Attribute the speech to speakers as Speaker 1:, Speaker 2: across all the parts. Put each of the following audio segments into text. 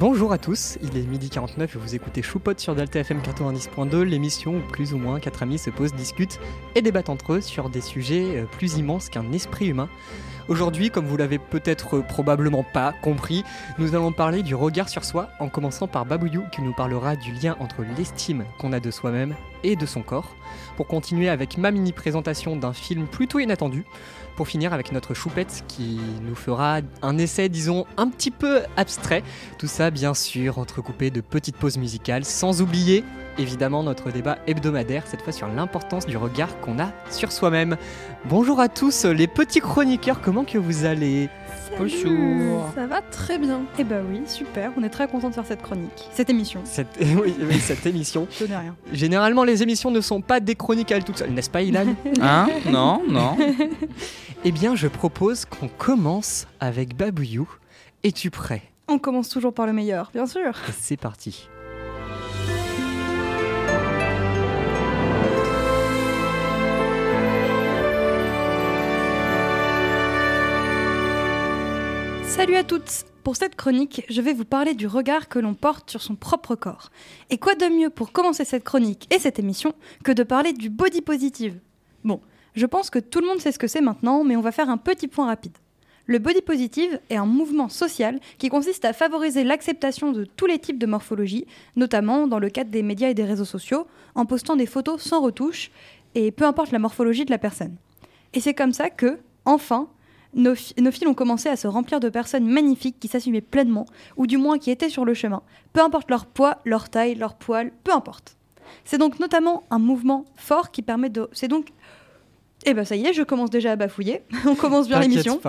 Speaker 1: Bonjour à tous, il est midi 49 et vous écoutez Choupot sur Delta FM 90.2, l'émission où plus ou moins quatre amis se posent, discutent et débattent entre eux sur des sujets euh, plus immenses qu'un esprit humain. Aujourd'hui, comme vous l'avez peut-être probablement pas compris, nous allons parler du regard sur soi, en commençant par Babouyou qui nous parlera du lien entre l'estime qu'on a de soi-même et de son corps, pour continuer avec ma mini présentation d'un film plutôt inattendu, pour finir avec notre choupette qui nous fera un essai, disons, un petit peu abstrait. Tout ça, bien sûr, entrecoupé de petites pauses musicales, sans oublier, évidemment, notre débat hebdomadaire, cette fois sur l'importance du regard qu'on a sur soi-même. Bonjour à tous, les petits chroniqueurs, comment que vous allez?
Speaker 2: Bonjour. Ça va très bien.
Speaker 3: Eh bah oui, super. On est très content de faire cette chronique, cette émission.
Speaker 1: Cette, oui, cette émission.
Speaker 3: Je ne rien.
Speaker 1: Généralement, les émissions ne sont pas des chroniques à elles toutes seules, n'est-ce pas, Ilan
Speaker 4: Hein? Non, non.
Speaker 1: eh bien, je propose qu'on commence avec Babouyou. Es-tu prêt?
Speaker 3: On commence toujours par le meilleur, bien sûr.
Speaker 1: C'est parti.
Speaker 3: Salut à toutes Pour cette chronique, je vais vous parler du regard que l'on porte sur son propre corps. Et quoi de mieux pour commencer cette chronique et cette émission que de parler du body positive? Bon, je pense que tout le monde sait ce que c'est maintenant, mais on va faire un petit point rapide. Le body positive est un mouvement social qui consiste à favoriser l'acceptation de tous les types de morphologie, notamment dans le cadre des médias et des réseaux sociaux, en postant des photos sans retouche, et peu importe la morphologie de la personne. Et c'est comme ça que, enfin, nos, fils ont commencé à se remplir de personnes magnifiques qui s'assumaient pleinement, ou du moins qui étaient sur le chemin, peu importe leur poids, leur taille, leur poil, peu importe. C'est donc notamment un mouvement fort qui permet de... C'est donc... Eh ben ça y est, je commence déjà à bafouiller. On commence bien l'émission.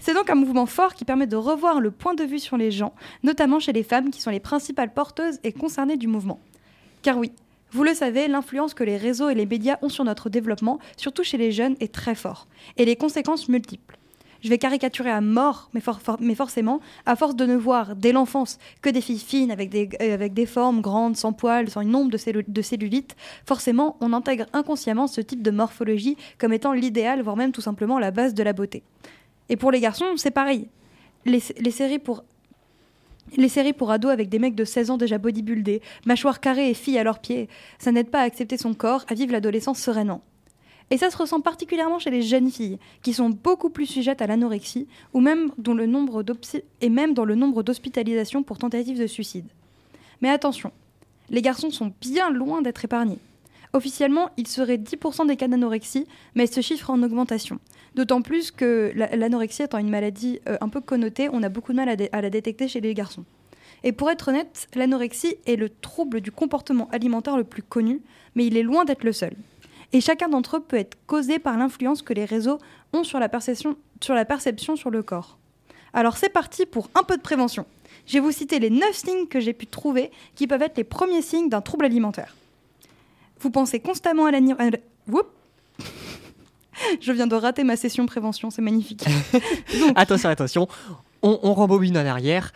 Speaker 3: C'est donc un mouvement fort qui permet de revoir le point de vue sur les gens, notamment chez les femmes qui sont les principales porteuses et concernées du mouvement. Car oui, vous le savez, l'influence que les réseaux et les médias ont sur notre développement, surtout chez les jeunes, est très fort, et les conséquences multiples je vais caricaturer à mort, mais, forcément, à force de ne voir dès l'enfance que des filles fines avec des, euh, avec des formes grandes, sans poils, sans une nombre de, de cellulite, forcément, on intègre inconsciemment ce type de morphologie comme étant l'idéal, voire même tout simplement la base de la beauté. Et pour les garçons, c'est pareil. Les, les, séries pour les séries pour ados avec des mecs de 16 ans déjà bodybuildés, mâchoires carrées et filles à leurs pieds, ça n'aide pas à accepter son corps, à vivre l'adolescence sereinement. Et ça se ressent particulièrement chez les jeunes filles, qui sont beaucoup plus sujettes à l'anorexie, ou même le nombre et même dans le nombre d'hospitalisations pour tentatives de suicide. Mais attention, les garçons sont bien loin d'être épargnés. Officiellement, il serait 10% des cas d'anorexie, mais ce chiffre est en augmentation. D'autant plus que l'anorexie étant une maladie euh, un peu connotée, on a beaucoup de mal à la détecter chez les garçons. Et pour être honnête, l'anorexie est le trouble du comportement alimentaire le plus connu, mais il est loin d'être le seul. Et chacun d'entre eux peut être causé par l'influence que les réseaux ont sur la perception sur, le corps. Alors c'est parti pour un peu de prévention. Je vais vous citer les 9 signes que j'ai pu trouver qui peuvent être les premiers signes d'un trouble alimentaire. Vous pensez constamment à la... Je viens de rater ma session prévention, c'est magnifique.
Speaker 1: attention, attention, on, on rembobine en arrière.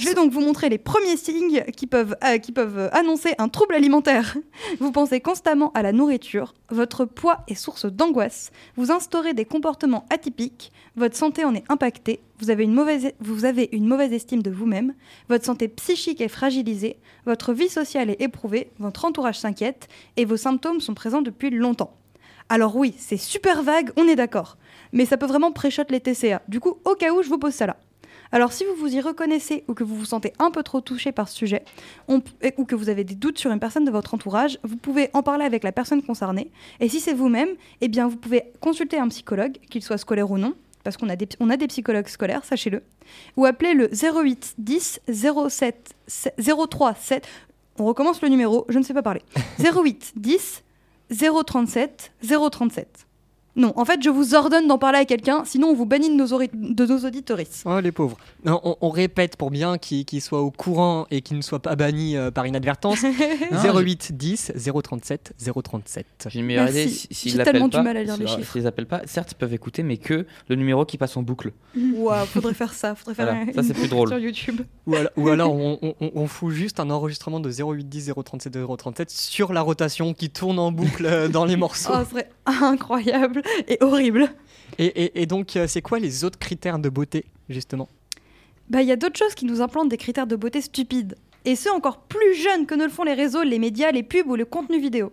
Speaker 3: Je vais donc vous montrer les premiers signes qui peuvent, euh, peuvent annoncer un trouble alimentaire. Vous pensez constamment à la nourriture, votre poids est source d'angoisse, vous instaurez des comportements atypiques, votre santé en est impactée, vous avez une mauvaise, estime de vous-même, votre santé psychique est fragilisée, votre vie sociale est éprouvée, votre entourage s'inquiète et vos symptômes sont présents depuis longtemps. Alors oui, c'est super vague, on est d'accord, mais ça peut vraiment préchoter les TCA. Du coup, au cas où, je vous pose ça là. Alors si vous vous y reconnaissez ou que vous vous sentez un peu trop touché par ce sujet, ou que vous avez des doutes sur une personne de votre entourage, vous pouvez en parler avec la personne concernée. Et si c'est vous-même, eh bien vous pouvez consulter un psychologue, qu'il soit scolaire ou non, parce qu'on a des, on a des psychologues scolaires, sachez-le, ou appeler le 08 10 07 03 7. On recommence le numéro, je ne sais pas parler. 08 10 037 037. Non, en fait, je vous ordonne d'en parler à quelqu'un, sinon on vous bannit de nos, de nos auditoristes.
Speaker 1: Oh, les pauvres. on, répète pour bien qu'ils soient au courant et qu'ils ne soient pas bannis euh, par inadvertance. 08 10 037 037.
Speaker 4: J'ai une meilleure idée. S'ils
Speaker 3: tellement du mal à lire les chiffres.
Speaker 4: S'ils appellent pas, certes, ils peuvent écouter, mais que le numéro qui passe en boucle.
Speaker 3: Waouh, faudrait faire ça. Faudrait faire
Speaker 4: ça, c'est plus drôle.
Speaker 3: sur YouTube.
Speaker 1: Ou alors, on, fout juste un enregistrement de 08 10 037 037 sur la rotation qui tourne en boucle euh, dans les morceaux.
Speaker 3: Oh, ce serait incroyable et horrible.
Speaker 1: Et, donc, euh, c'est quoi les autres critères de beauté, justement?
Speaker 3: Bah, il y a d'autres choses qui nous implantent des critères de beauté stupides. Et ce, encore plus jeunes que ne le font les réseaux, les médias, les pubs ou le contenu vidéo.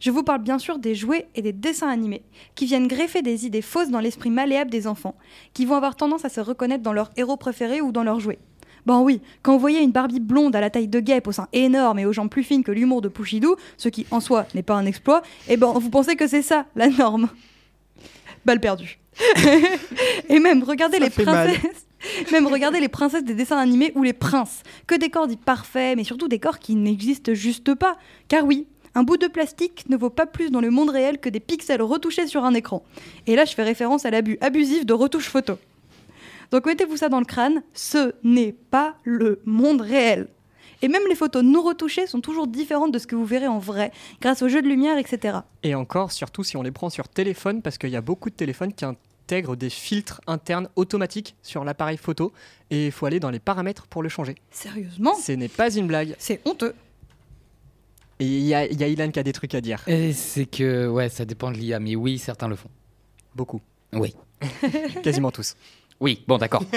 Speaker 3: Je vous parle bien sûr des jouets et des dessins animés, qui viennent greffer des idées fausses dans l'esprit malléable des enfants, qui vont avoir tendance à se reconnaître dans leur héros préféré ou dans leurs jouets. Bon oui, quand vous voyez une Barbie blonde à la taille de guêpe, au sein énorme et aux jambes plus fines que l'humour de Pouchidou, ce qui en soi n'est pas un exploit, eh ben vous pensez que c'est ça, la norme. Balle perdue. et même regardez les princesses. Même regardez les princesses des dessins animés ou les princes. Que des corps dits parfaits, mais surtout des corps qui n'existent juste pas. Car oui, un bout de plastique ne vaut pas plus dans le monde réel que des pixels retouchés sur un écran. Et là, je fais référence à l'abus abusif de retouche photo. Donc mettez-vous ça dans le crâne, ce n'est pas le monde réel. Et même les photos non retouchées sont toujours différentes de ce que vous verrez en vrai, grâce au jeu de lumière, etc.
Speaker 1: Et encore, surtout si on les prend sur téléphone, parce qu'il y a beaucoup de téléphones qui intègrent des filtres internes automatiques sur l'appareil photo, et il faut aller dans les paramètres pour le changer.
Speaker 3: Sérieusement?
Speaker 1: Ce n'est pas une blague.
Speaker 3: C'est honteux.
Speaker 1: Et il y a, y a Ilan qui a des trucs à dire.
Speaker 4: Et c'est que, ouais, ça dépend de l'IA, mais oui, certains le font.
Speaker 1: Beaucoup.
Speaker 4: Oui.
Speaker 1: Quasiment tous.
Speaker 4: Oui, bon, d'accord.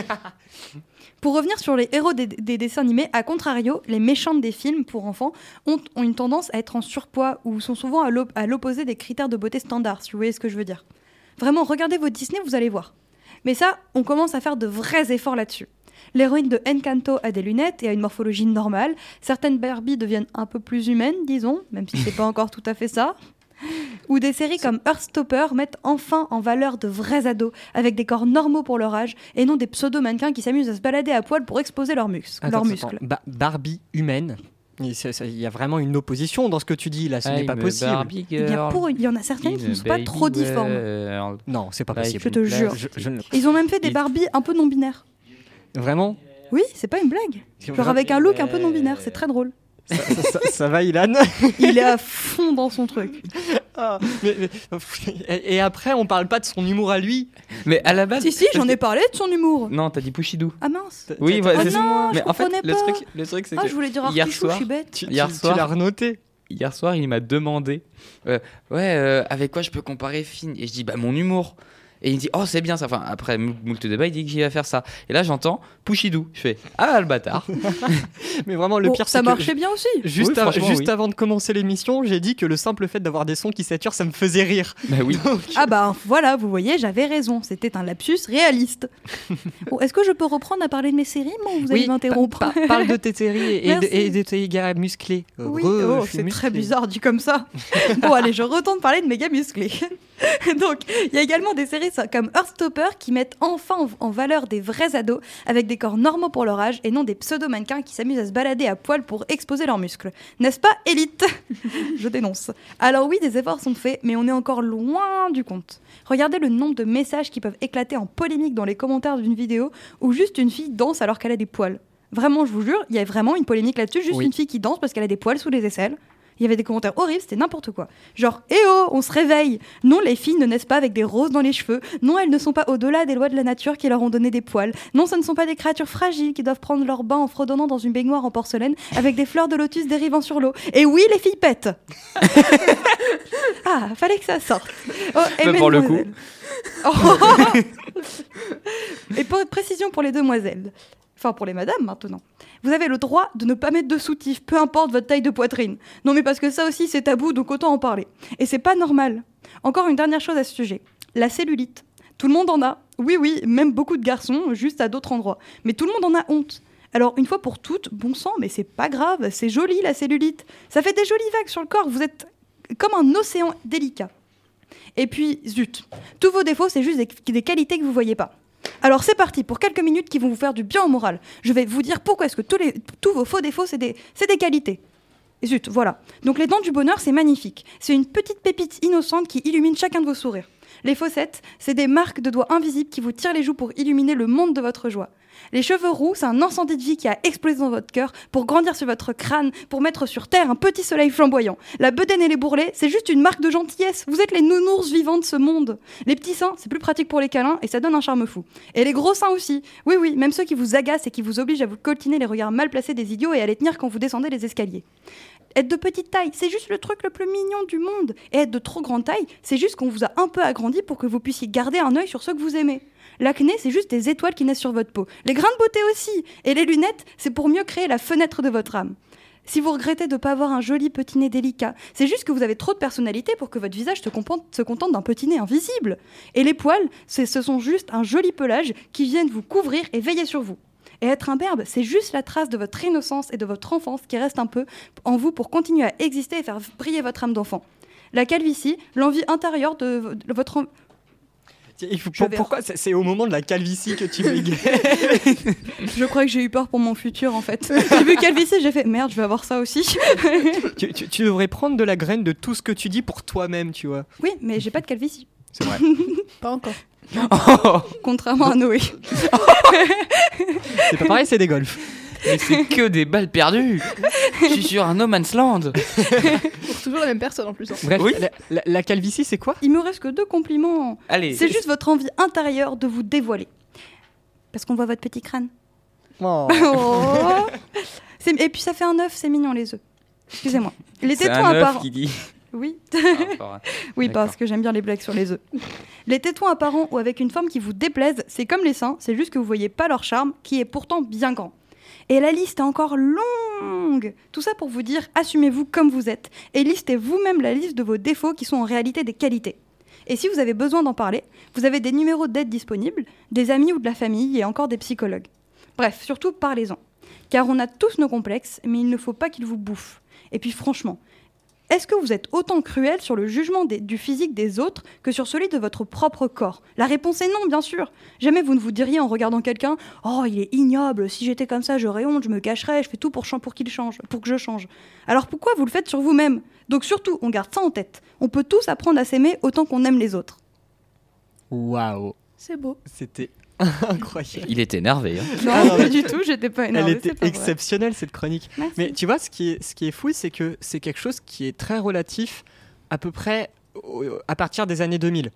Speaker 3: Pour revenir sur les héros des, des dessins animés, à contrario, les méchantes des films pour enfants ont, une tendance à être en surpoids ou sont souvent à l'op- à l'opposé des critères de beauté standards, si vous voyez ce que je veux dire. Vraiment, regardez vos Disney, vous allez voir. Mais ça, on commence à faire de vrais efforts là-dessus. L'héroïne de Encanto a des lunettes et a une morphologie normale. Certaines Barbie deviennent un peu plus humaines, disons, même si c'est pas encore tout à fait ça. Ou des séries comme Heartstopper mettent enfin en valeur de vrais ados, avec des corps normaux pour leur âge, et non des pseudo-mannequins qui s'amusent à se balader à poil pour exposer leurs,
Speaker 1: Attends,
Speaker 3: muscles.
Speaker 1: Ba- Barbie humaine. Il il y a vraiment une opposition dans ce que tu dis là, ce n'est pas possible.
Speaker 4: Barbie
Speaker 3: Eh pour, il y en a certaines qui ne sont pas trop difformes.
Speaker 1: Non, c'est pas possible.
Speaker 3: Je te jure.
Speaker 1: Je- je ne-
Speaker 3: Ils ont même fait des
Speaker 1: Il-
Speaker 3: Barbies un peu non-binaires.
Speaker 1: Vraiment?
Speaker 3: Oui, c'est pas une blague. Genre avec un look un peu non-binaire, c'est très drôle.
Speaker 1: Ça, ça- ça- ça va, Ilan?
Speaker 3: Il est à fond dans son truc.
Speaker 1: Ah, mais- mais- et, après, on parle pas de son humour à lui?
Speaker 4: Mais à la base.
Speaker 3: Si, si, j'en ai parlé de son humour.
Speaker 4: Non, t'as dit Pouchidou.
Speaker 3: Ah mince.
Speaker 4: Oui,
Speaker 1: t'as-
Speaker 3: Ah
Speaker 4: c'est-
Speaker 3: non, je
Speaker 4: Mais en fait, le truc, le truc c'est
Speaker 3: Ah,
Speaker 4: que
Speaker 3: je voulais dire
Speaker 4: hier
Speaker 3: artichou, je
Speaker 4: soir,
Speaker 3: suis bête.
Speaker 1: tu,
Speaker 4: Hier
Speaker 1: tu- tu
Speaker 4: soir-
Speaker 1: l'as renoté.
Speaker 4: hier soir, il m'a demandé euh, Ouais, euh, avec quoi je peux comparer Finn? Et je dis Bah, mon humour. Et il dit Oh, c'est bien ça. Enfin, après moult débat, il dit qu'il va faire ça. Et là, j'entends Pouchidou. Je fais Ah, le bâtard.
Speaker 1: Mais vraiment, le pire,
Speaker 3: ça
Speaker 1: que
Speaker 3: marchait bien aussi.
Speaker 1: Juste,
Speaker 4: Oui,
Speaker 1: av-
Speaker 4: franchement,
Speaker 1: juste
Speaker 4: oui.
Speaker 1: avant de commencer l'émission, j'ai dit que le simple fait d'avoir des sons qui saturent, ça me faisait rire.
Speaker 4: bah oui.
Speaker 1: Donc,
Speaker 3: Ah bah voilà, vous voyez, j'avais raison. C'était un lapsus réaliste. Bon, Est-ce que je peux reprendre à parler de mes séries moi, ou vous allez
Speaker 1: oui,
Speaker 3: m'interrompre
Speaker 1: pa- pa- parle de tes séries et, de,
Speaker 3: Merci.
Speaker 1: et de tes gars musclés.
Speaker 3: Oui, oh, c'est très bizarre dit comme ça. bon, allez, je retourne parler de méga musclés. Donc, il y a également des séries comme Heartstopper qui mettent enfin en, en valeur des vrais ados avec des corps normaux pour leur âge et non des pseudo-mannequins qui s'amusent à se balader à poil pour exposer leurs muscles. N'est-ce pas, élite Je dénonce. Alors oui, des efforts sont faits, mais on est encore loin du compte. Regardez le nombre de messages qui peuvent éclater en polémique dans les commentaires d'une vidéo où juste une fille danse alors qu'elle a des poils. Vraiment, je vous jure, il y a vraiment une polémique là-dessus, juste
Speaker 1: Oui.
Speaker 3: une fille qui danse parce qu'elle a des poils sous les aisselles. Il y avait des commentaires horribles, c'était n'importe quoi. Genre, eh oh, on se réveille Non, les filles ne naissent pas avec des roses dans les cheveux. Non, elles ne sont pas au-delà des lois de la nature qui leur ont donné des poils. Non, ce ne sont pas des créatures fragiles qui doivent prendre leur bain en fredonnant dans une baignoire en porcelaine avec des fleurs de lotus dérivant sur l'eau. Et oui, les filles pètent Ah, fallait que ça sorte. Oh, et
Speaker 4: Mais pour le.
Speaker 3: Oh. et pour précision pour les demoiselles. Enfin, pour les madames maintenant. Vous avez le droit de ne pas mettre de soutif, peu importe votre taille de poitrine. Non, mais parce que ça aussi, c'est tabou, donc autant en parler. Et c'est pas normal. Encore une dernière chose à ce sujet. La cellulite. Tout le monde en a. Oui, oui, même beaucoup de garçons, juste à d'autres endroits. Mais tout le monde en a honte. Alors, une fois pour toutes, bon sang, mais c'est pas grave, c'est joli la cellulite. Ça fait des jolies vagues sur le corps, vous êtes comme un océan délicat. Et puis, zut, tous vos défauts, c'est juste des, des qualités que vous voyez pas. Alors c'est parti pour quelques minutes qui vont vous faire du bien au moral. Je vais vous dire pourquoi est-ce que tous, vos faux défauts, c'est des, des qualités. Et Zut, voilà. Donc les dents du bonheur, c'est magnifique. C'est une petite pépite innocente qui illumine chacun de vos sourires. Les fossettes, c'est des marques de doigts invisibles qui vous tirent les joues pour illuminer le monde de votre joie. Les cheveux roux, c'est un incendie de vie qui a explosé dans votre cœur pour grandir sur votre crâne, pour mettre sur terre un petit soleil flamboyant. La bedaine et les bourrelets, c'est juste une marque de gentillesse. Vous êtes les nounours vivants de ce monde. Les petits seins, c'est plus pratique pour les câlins et ça donne un charme fou. Et les gros seins aussi. Oui, oui, même ceux qui vous agacent et qui vous obligent à vous coltiner les regards mal placés des idiots et à les tenir quand vous descendez les escaliers. Être de petite taille, c'est juste le truc le plus mignon du monde. Et être de trop grande taille, c'est juste qu'on vous a un peu agrandi pour que vous puissiez garder un œil sur ceux que vous aimez. L'acné, c'est juste des étoiles qui naissent sur votre peau. Les grains de beauté aussi. Et les lunettes, c'est pour mieux créer la fenêtre de votre âme. Si vous regrettez de ne pas avoir un joli petit nez délicat, c'est juste que vous avez trop de personnalité pour que votre visage se, contente d'un petit nez invisible. Et les poils, ce sont juste un joli pelage qui viennent vous couvrir et veiller sur vous. Et être un berbe, c'est juste la trace de votre innocence et de votre enfance qui reste un peu en vous pour continuer à exister et faire briller votre âme d'enfant. La calvitie, l'envie intérieure de, votre
Speaker 1: pourquoi c'est au moment de la calvitie que tu bégayes
Speaker 3: Je crois que j'ai eu peur pour mon futur en fait. J'ai vu calvitie, j'ai fait merde, je vais avoir ça aussi.
Speaker 1: tu, devrais prendre de la graine de tout ce que tu dis pour toi-même, tu vois.
Speaker 3: Oui, mais j'ai pas de calvitie.
Speaker 1: C'est vrai.
Speaker 3: pas encore. Oh. Contrairement à Noé.
Speaker 1: c'est pas pareil, c'est des golfs.
Speaker 4: Mais c'est que des balles perdues. Je suis sur un no man's land.
Speaker 2: Pour toujours la même personne en plus. Hein.
Speaker 1: Bref, oui. la, calvitie, c'est quoi?
Speaker 3: Il me reste que deux compliments.
Speaker 4: Allez.
Speaker 3: C'est juste votre envie intérieure de vous dévoiler. Parce qu'on voit votre petit crâne.
Speaker 1: Oh.
Speaker 3: oh. Et puis ça fait un œuf, c'est mignon les œufs. Excusez-moi.
Speaker 4: Les tétons apparents. Qui dit.
Speaker 3: Oui. oui, parce que j'aime bien les blagues sur les œufs. Les tétons apparents ou avec une forme qui vous déplaise, c'est comme les seins, c'est juste que vous voyez pas leur charme, qui est pourtant bien grand. Et la liste est encore longue. Tout ça pour vous dire, assumez-vous comme vous êtes et listez vous-même la liste de vos défauts qui sont en réalité des qualités. Et si vous avez besoin d'en parler, vous avez des numéros d'aide disponibles, des amis ou de la famille et encore des psychologues. Bref, surtout parlez-en. Car on a tous nos complexes, mais il ne faut pas qu'ils vous bouffent. Et puis franchement, est-ce que vous êtes autant cruel sur le jugement du physique des autres que sur celui de votre propre corps? La réponse est non, bien sûr. Jamais vous ne vous diriez en regardant quelqu'un Oh, il est ignoble, si j'étais comme ça, j'aurais honte, je me cacherais, je fais tout pour, pour qu'il change, pour que je change. Alors pourquoi vous le faites sur vous-même? Donc surtout, on garde ça en tête. On peut tous apprendre à s'aimer autant qu'on aime les autres.
Speaker 1: Waouh
Speaker 3: C'est beau.
Speaker 1: C'était Incroyable.
Speaker 4: Il était énervé. Hein.
Speaker 3: Non, ah pas du tout, j'étais pas énervé.
Speaker 1: Elle était exceptionnelle cette chronique. Mais tu vois, ce qui est, ce qui est fou, c'est que c'est quelque chose qui est très relatif à peu près à partir des années 2000.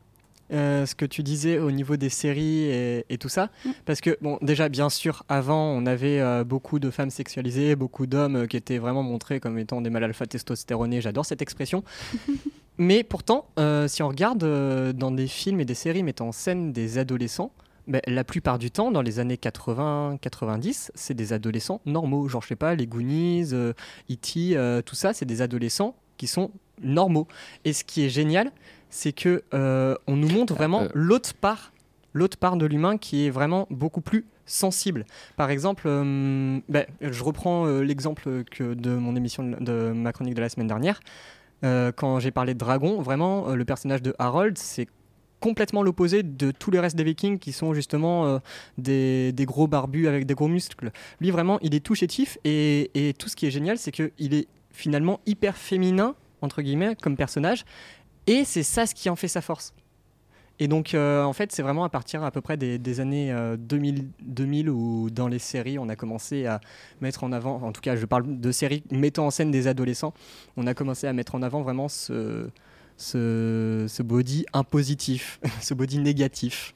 Speaker 1: Euh, ce que tu disais au niveau des séries et, tout ça. Mm. Parce que, bon, déjà, bien sûr, avant, on avait euh, beaucoup de femmes sexualisées, beaucoup d'hommes euh, qui étaient vraiment montrés comme étant des mâles alpha testostéronés. J'adore cette expression. Mais pourtant, si on regarde dans des films et des séries mettant en scène des adolescents, la plupart du temps, dans les années 80-90, c'est des adolescents normaux. Genre, je sais pas, les Goonies, E.T., euh, euh, tout ça, c'est des adolescents qui sont normaux. Et ce qui est génial, c'est que euh, on nous montre vraiment l'autre part, l'autre part de l'humain qui est vraiment beaucoup plus sensible. Par exemple, ben, je reprends l'exemple que de mon émission de ma chronique de la semaine dernière. quand j'ai parlé de dragon, vraiment, le personnage de Harold, c'est complètement l'opposé de tous les restes des Vikings qui sont justement euh, des, gros barbus avec des gros muscles. Lui, vraiment, il est tout chétif et, et tout ce qui est génial, c'est qu'il est finalement hyper féminin, entre guillemets, comme personnage. Et c'est ça ce qui en fait sa force. Et donc, euh, en fait, c'est vraiment à partir à peu près des, années 2000, euh, 2000 où dans les séries, on a commencé à mettre en avant, en tout cas, je parle de séries mettant en scène des adolescents, on a commencé à mettre en avant vraiment ce, ce, body impositif, ce body négatif.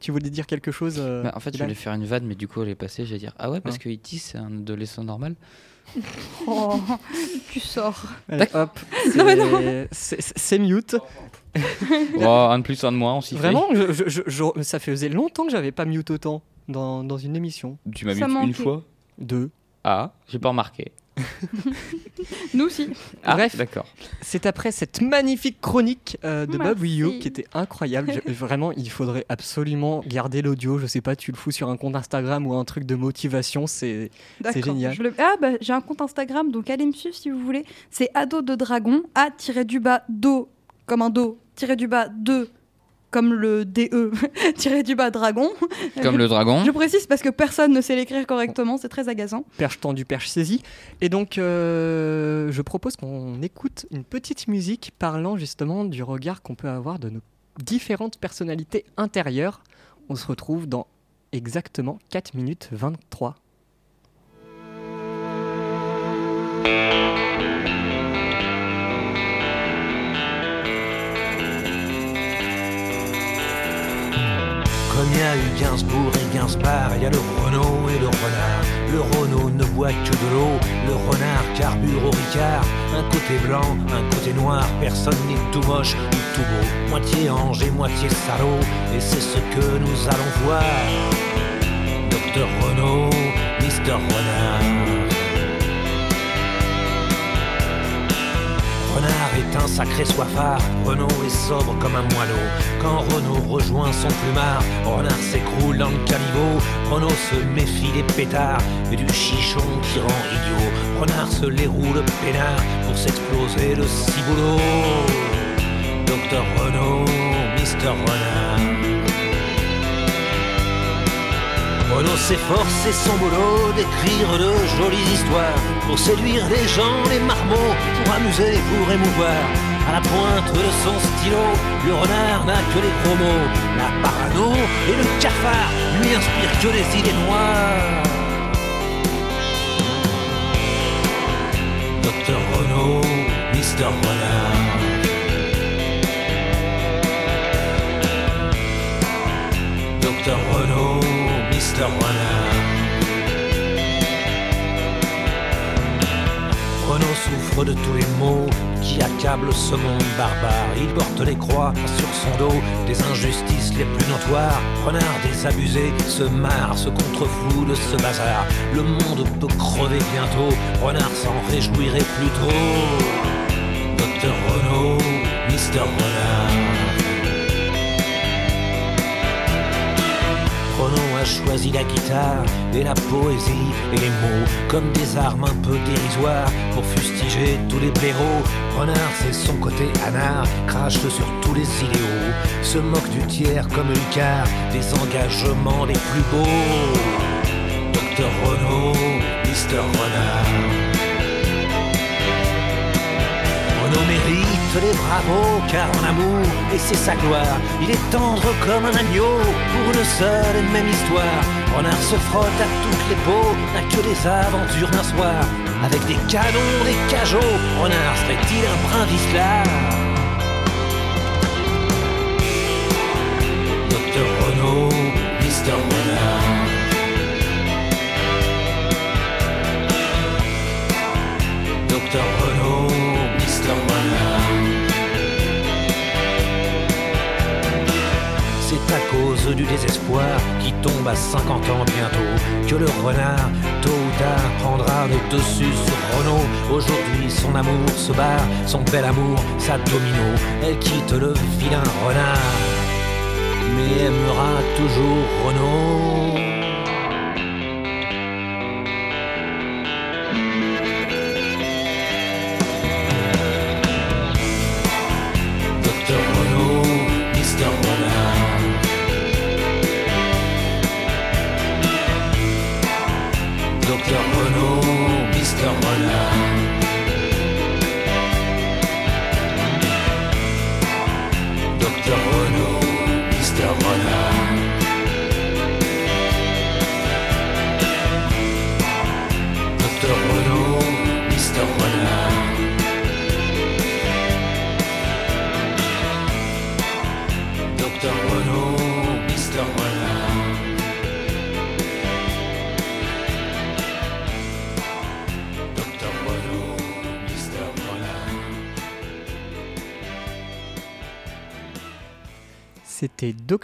Speaker 1: tu voulais dire quelque chose euh,
Speaker 4: bah, En fait, je voulais faire une vanne, mais du coup, elle est passée. J'allais dire Ah ouais, parce que E.T., c'est un adolescent normal.
Speaker 3: oh, tu sors.
Speaker 1: hop, c'est mute.
Speaker 4: oh, un de plus, un de moins, on s'y
Speaker 1: fait. Vraiment, ça faisait longtemps que j'avais pas mute autant dans, dans une émission.
Speaker 4: Tu m'as mute une fois
Speaker 1: Deux.
Speaker 4: Ah, j'ai pas remarqué.
Speaker 3: Nous aussi.
Speaker 4: Ah, Bref, d'accord.
Speaker 1: C'est après cette magnifique chronique euh, de Bob Rio qui était incroyable. vraiment, il faudrait absolument garder l'audio. Je sais pas, tu le fous sur un compte Instagram ou un truc de motivation, c'est génial.
Speaker 3: Ah, bah, j'ai un compte Instagram, donc allez me suivre si vous voulez. C'est ado de dragon, a-du-bas do, comme un do, tiré du bas de comme le DE tiré du bas dragon.
Speaker 4: Comme le dragon.
Speaker 3: Je précise parce que personne ne sait l'écrire correctement, c'est très agaçant.
Speaker 1: Perche tendu, perche saisie. Et donc, euh, je propose qu'on écoute une petite musique parlant justement du regard qu'on peut avoir de nos différentes personnalités intérieures. On se retrouve dans exactement 4 minutes 23.
Speaker 5: Il y a eu Gainsbourg et Gainsbar, il y a le Renault et le renard. Le Renault ne boit que de l'eau, le renard carbure au Ricard. Un côté blanc, un côté noir, personne n'est tout moche ni tout beau. Moitié ange et moitié salaud, et c'est ce que nous allons voir. Docteur Renault, Mister Renard. Renard est un sacré soifard, Renault est sobre comme un moineau. Quand Renault rejoint son plumard, Renard s'écroule dans le caniveau. Renault se méfie des pétards et du chichon qui rend idiot. Renard se les roule peinard pour s'exploser le ciboulot. Docteur Renault, Mister Renard. Renaud s'efforce et son boulot d'écrire de jolies histoires pour séduire les gens, les marmots, pour amuser, pour émouvoir. À la pointe de son stylo, le renard n'a que les gros mots. La parano et le cafard lui inspirent que les idées noires. Docteur Renaud, Mister Renard. Renaud souffre de tous les maux qui accablent ce monde barbare. Il porte les croix sur son dos des injustices les plus notoires. Renard désabusé se marre, se contrefou de ce bazar. Le monde peut crever bientôt, Renard s'en réjouirait plus tôt. Docteur Renaud, Mister Renard. Renaud a choisi la guitare et la poésie et les mots comme des armes un peu dérisoires pour fustiger tous les blaireaux. Renard, c'est son côté anard, crache sur tous les idéaux, se moque du tiers comme Icare, des engagements les plus beaux. Docteur Renaud, Mister Renard. Renaud mérite les bravos car en amour, et c'est sa gloire, il est tendre comme un agneau pour une seule et même histoire. Renard se frotte à toutes les peaux, n'a que des aventures d'un soir. Avec des canons, des cajots, Renard serait-il un brin vicelard tombe à 50 ans bientôt que le renard, tôt ou tard, prendra le dessus sur Renault. Aujourd'hui, son amour se barre, son bel amour, sa domino. Elle quitte le vilain renard, mais aimera toujours Renault.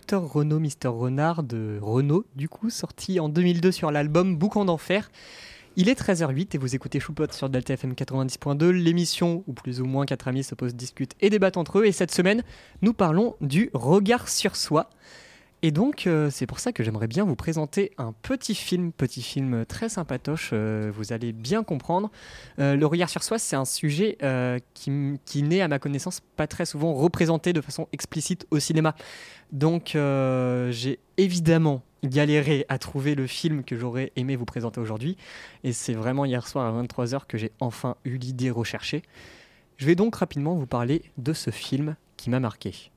Speaker 1: Dr Renaud Mister Renard de Renault, du coup, sorti en 2002 sur l'album Boucan d'Enfer. Il est 13h08 et vous écoutez Choupot sur Delta FM 90.2, l'émission où plus ou moins quatre amis se posent, discutent et débattent entre eux. Et cette semaine, nous parlons du regard sur soi. Et donc, euh, c'est pour ça que j'aimerais bien vous présenter un petit film, petit film très sympatoche, euh, vous allez bien comprendre. Euh, le regard sur soi, c'est un sujet qui, qui n'est, à ma connaissance, pas très souvent représenté de façon explicite au cinéma. Donc, j'ai évidemment galéré à trouver le film que j'aurais aimé vous présenter aujourd'hui. Et c'est vraiment hier soir à 23h que j'ai enfin eu l'idée recherchée. Je vais donc rapidement vous parler de ce film qui m'a marqué.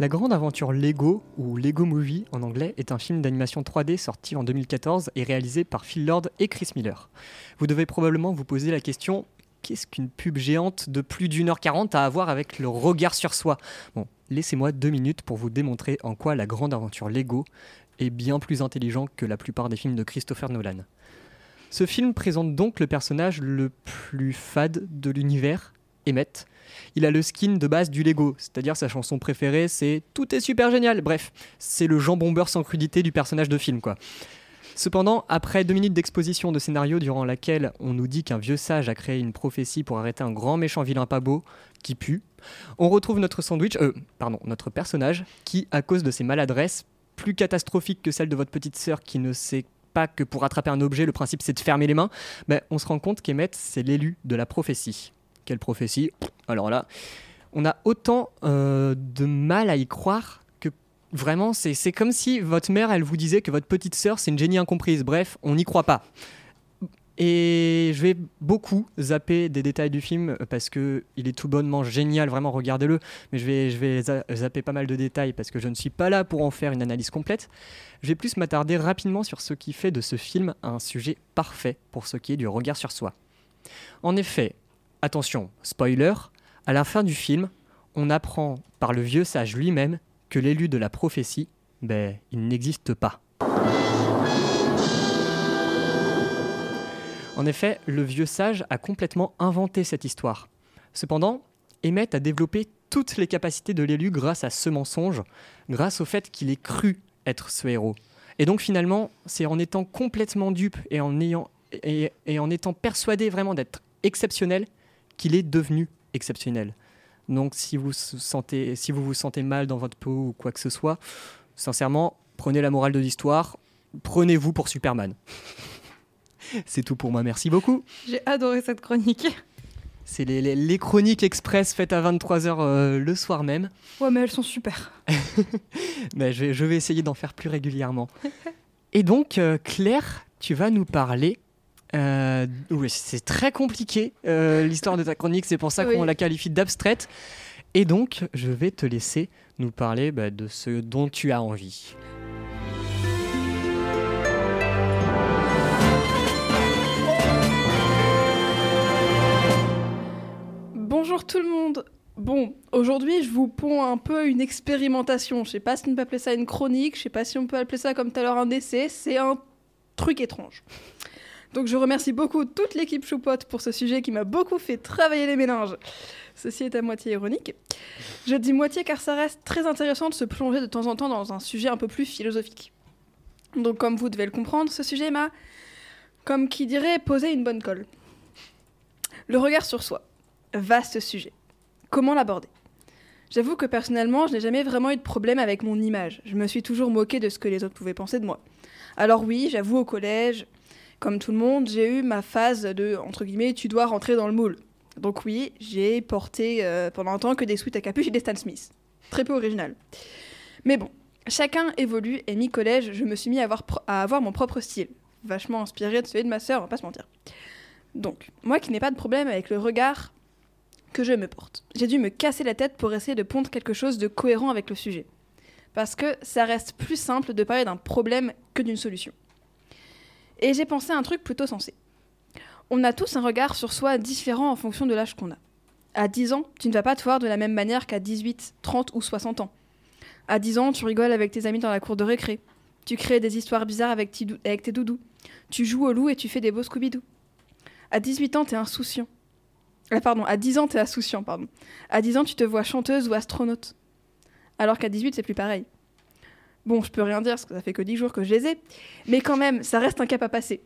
Speaker 1: La Grande Aventure Lego, ou Lego Movie en anglais, est un film d'animation 3D sorti en 2014 et réalisé par Phil Lord et Chris Miller. Vous devez probablement vous poser la question qu'est-ce qu'une pub géante de plus d'une heure quarante a à voir avec le regard sur soi? Bon, laissez-moi deux minutes pour vous démontrer en quoi La Grande Aventure Lego est bien plus intelligent que la plupart des films de Christopher Nolan. Ce film présente donc le personnage le plus fade de l'univers, Emmett. Il a le skin de base du Lego, c'est-à-dire sa chanson préférée c'est Tout est super génial. Bref, c'est le jambon beurre sans crudité du personnage de film quoi. Cependant, après deux minutes d'exposition de scénario durant laquelle on nous dit qu'un vieux sage a créé une prophétie pour arrêter un grand méchant vilain pas beau qui pue, on retrouve notre sandwich, euh, pardon, notre personnage qui, à cause de ses maladresses, plus catastrophiques que celle de votre petite sœur qui ne sait pas que pour attraper un objet, le principe c'est de fermer les mains, ben, on se rend compte qu'Emmet, c'est l'élu de la prophétie. Quelle prophétie Alors là, on a autant euh, de mal à y croire que vraiment, c'est comme si votre mère, elle vous disait que votre petite sœur, c'est une génie incomprise. Bref, on n'y croit pas. Et je vais beaucoup zapper des détails du film euh, parce que il est tout bonnement génial, vraiment regardez-le. Mais je vais, je vais za- zapper pas mal de détails parce que je ne suis pas là pour en faire une analyse complète. Je vais plus m'attarder rapidement sur ce qui fait de ce film un sujet parfait pour ce qui est du regard sur soi. En effet, attention, spoiler, à la fin du film, on apprend par le vieux sage lui-même que l'élu de la prophétie, ben, il n'existe pas. En effet, le vieux sage a complètement inventé cette histoire. Cependant, Emmett a développé toutes les capacités de l'élu grâce à ce mensonge, grâce au fait qu'il ait cru être ce héros. Et donc finalement, c'est en étant complètement dupe et en, ayant, et, et en étant persuadé vraiment d'être exceptionnel qu'il est devenu exceptionnel. Donc si vous, se sentez, si vous vous sentez mal dans votre peau ou quoi que ce soit, sincèrement, prenez la morale de l'histoire, prenez-vous pour Superman. C'est tout pour moi, merci beaucoup.
Speaker 3: J'ai adoré cette chronique.
Speaker 1: C'est les, les- les chroniques express faites à 23h le soir même.
Speaker 3: Ouais, mais elles sont super.
Speaker 1: Mais je, vais, je vais essayer d'en faire plus régulièrement. Et donc, euh, Claire, tu vas nous parler. Euh, oui, c'est très compliqué euh, l'histoire de ta chronique, c'est pour ça
Speaker 2: Oui.
Speaker 1: qu'on la qualifie d'abstraite. Et donc, je vais te laisser nous parler bah, de ce dont tu as envie.
Speaker 2: Bonjour tout le monde. Bon, aujourd'hui, je vous ponds un peu une expérimentation. Je sais pas si on peut appeler ça une chronique, je sais pas si on peut appeler ça comme tout à l'heure un essai, c'est un truc étrange. Donc je remercie beaucoup toute l'équipe Choupote pour ce sujet qui m'a beaucoup fait travailler les méninges. Ceci est à moitié ironique. Je dis moitié car ça reste très intéressant de se plonger de temps en temps dans un sujet un peu plus philosophique. Donc comme vous devez le comprendre, ce sujet m'a, comme qui dirait, posé une bonne colle. Le regard sur soi. Vaste sujet. Comment l'aborder? J'avoue que personnellement, je n'ai jamais vraiment eu de problème avec mon image. Je me suis toujours moquée de ce que les autres pouvaient penser de moi. Alors oui, j'avoue au collège, comme tout le monde, j'ai eu ma phase de, entre guillemets, tu dois rentrer dans le moule. Donc oui, j'ai porté euh, pendant un temps que des sweats à capuche et des Stan Smith. Très peu original. Mais bon, chacun évolue et mi-collège, je me suis mis à avoir, mon propre style. Vachement inspiré de celui de ma sœur, on va pas se mentir. Donc, moi qui n'ai pas de problème avec le regard que je me porte. J'ai dû me casser la tête pour essayer de pondre quelque chose de cohérent avec le sujet. Parce que ça reste plus simple de parler d'un problème que d'une solution. Et j'ai pensé à un truc plutôt sensé. On a tous un regard sur soi différent en fonction de l'âge qu'on a. À 10 ans, tu ne vas pas te voir de la même manière qu'à 18, 30 ou 60 ans. À 10 ans, tu rigoles avec tes amis dans la cour de récré. Tu crées des histoires bizarres avec, tes doudous. Tu joues au loup et tu fais des beaux Scooby-Doo. À 18 ans, t'es insouciant. Ah, pardon, à 10 ans, t'es insouciant, pardon. À 10 ans, tu te vois chanteuse ou astronaute. Alors qu'à 18, c'est plus pareil. Bon, je peux rien dire, parce que ça fait que 10 jours que je les ai. Mais quand même, ça reste un cap à passer.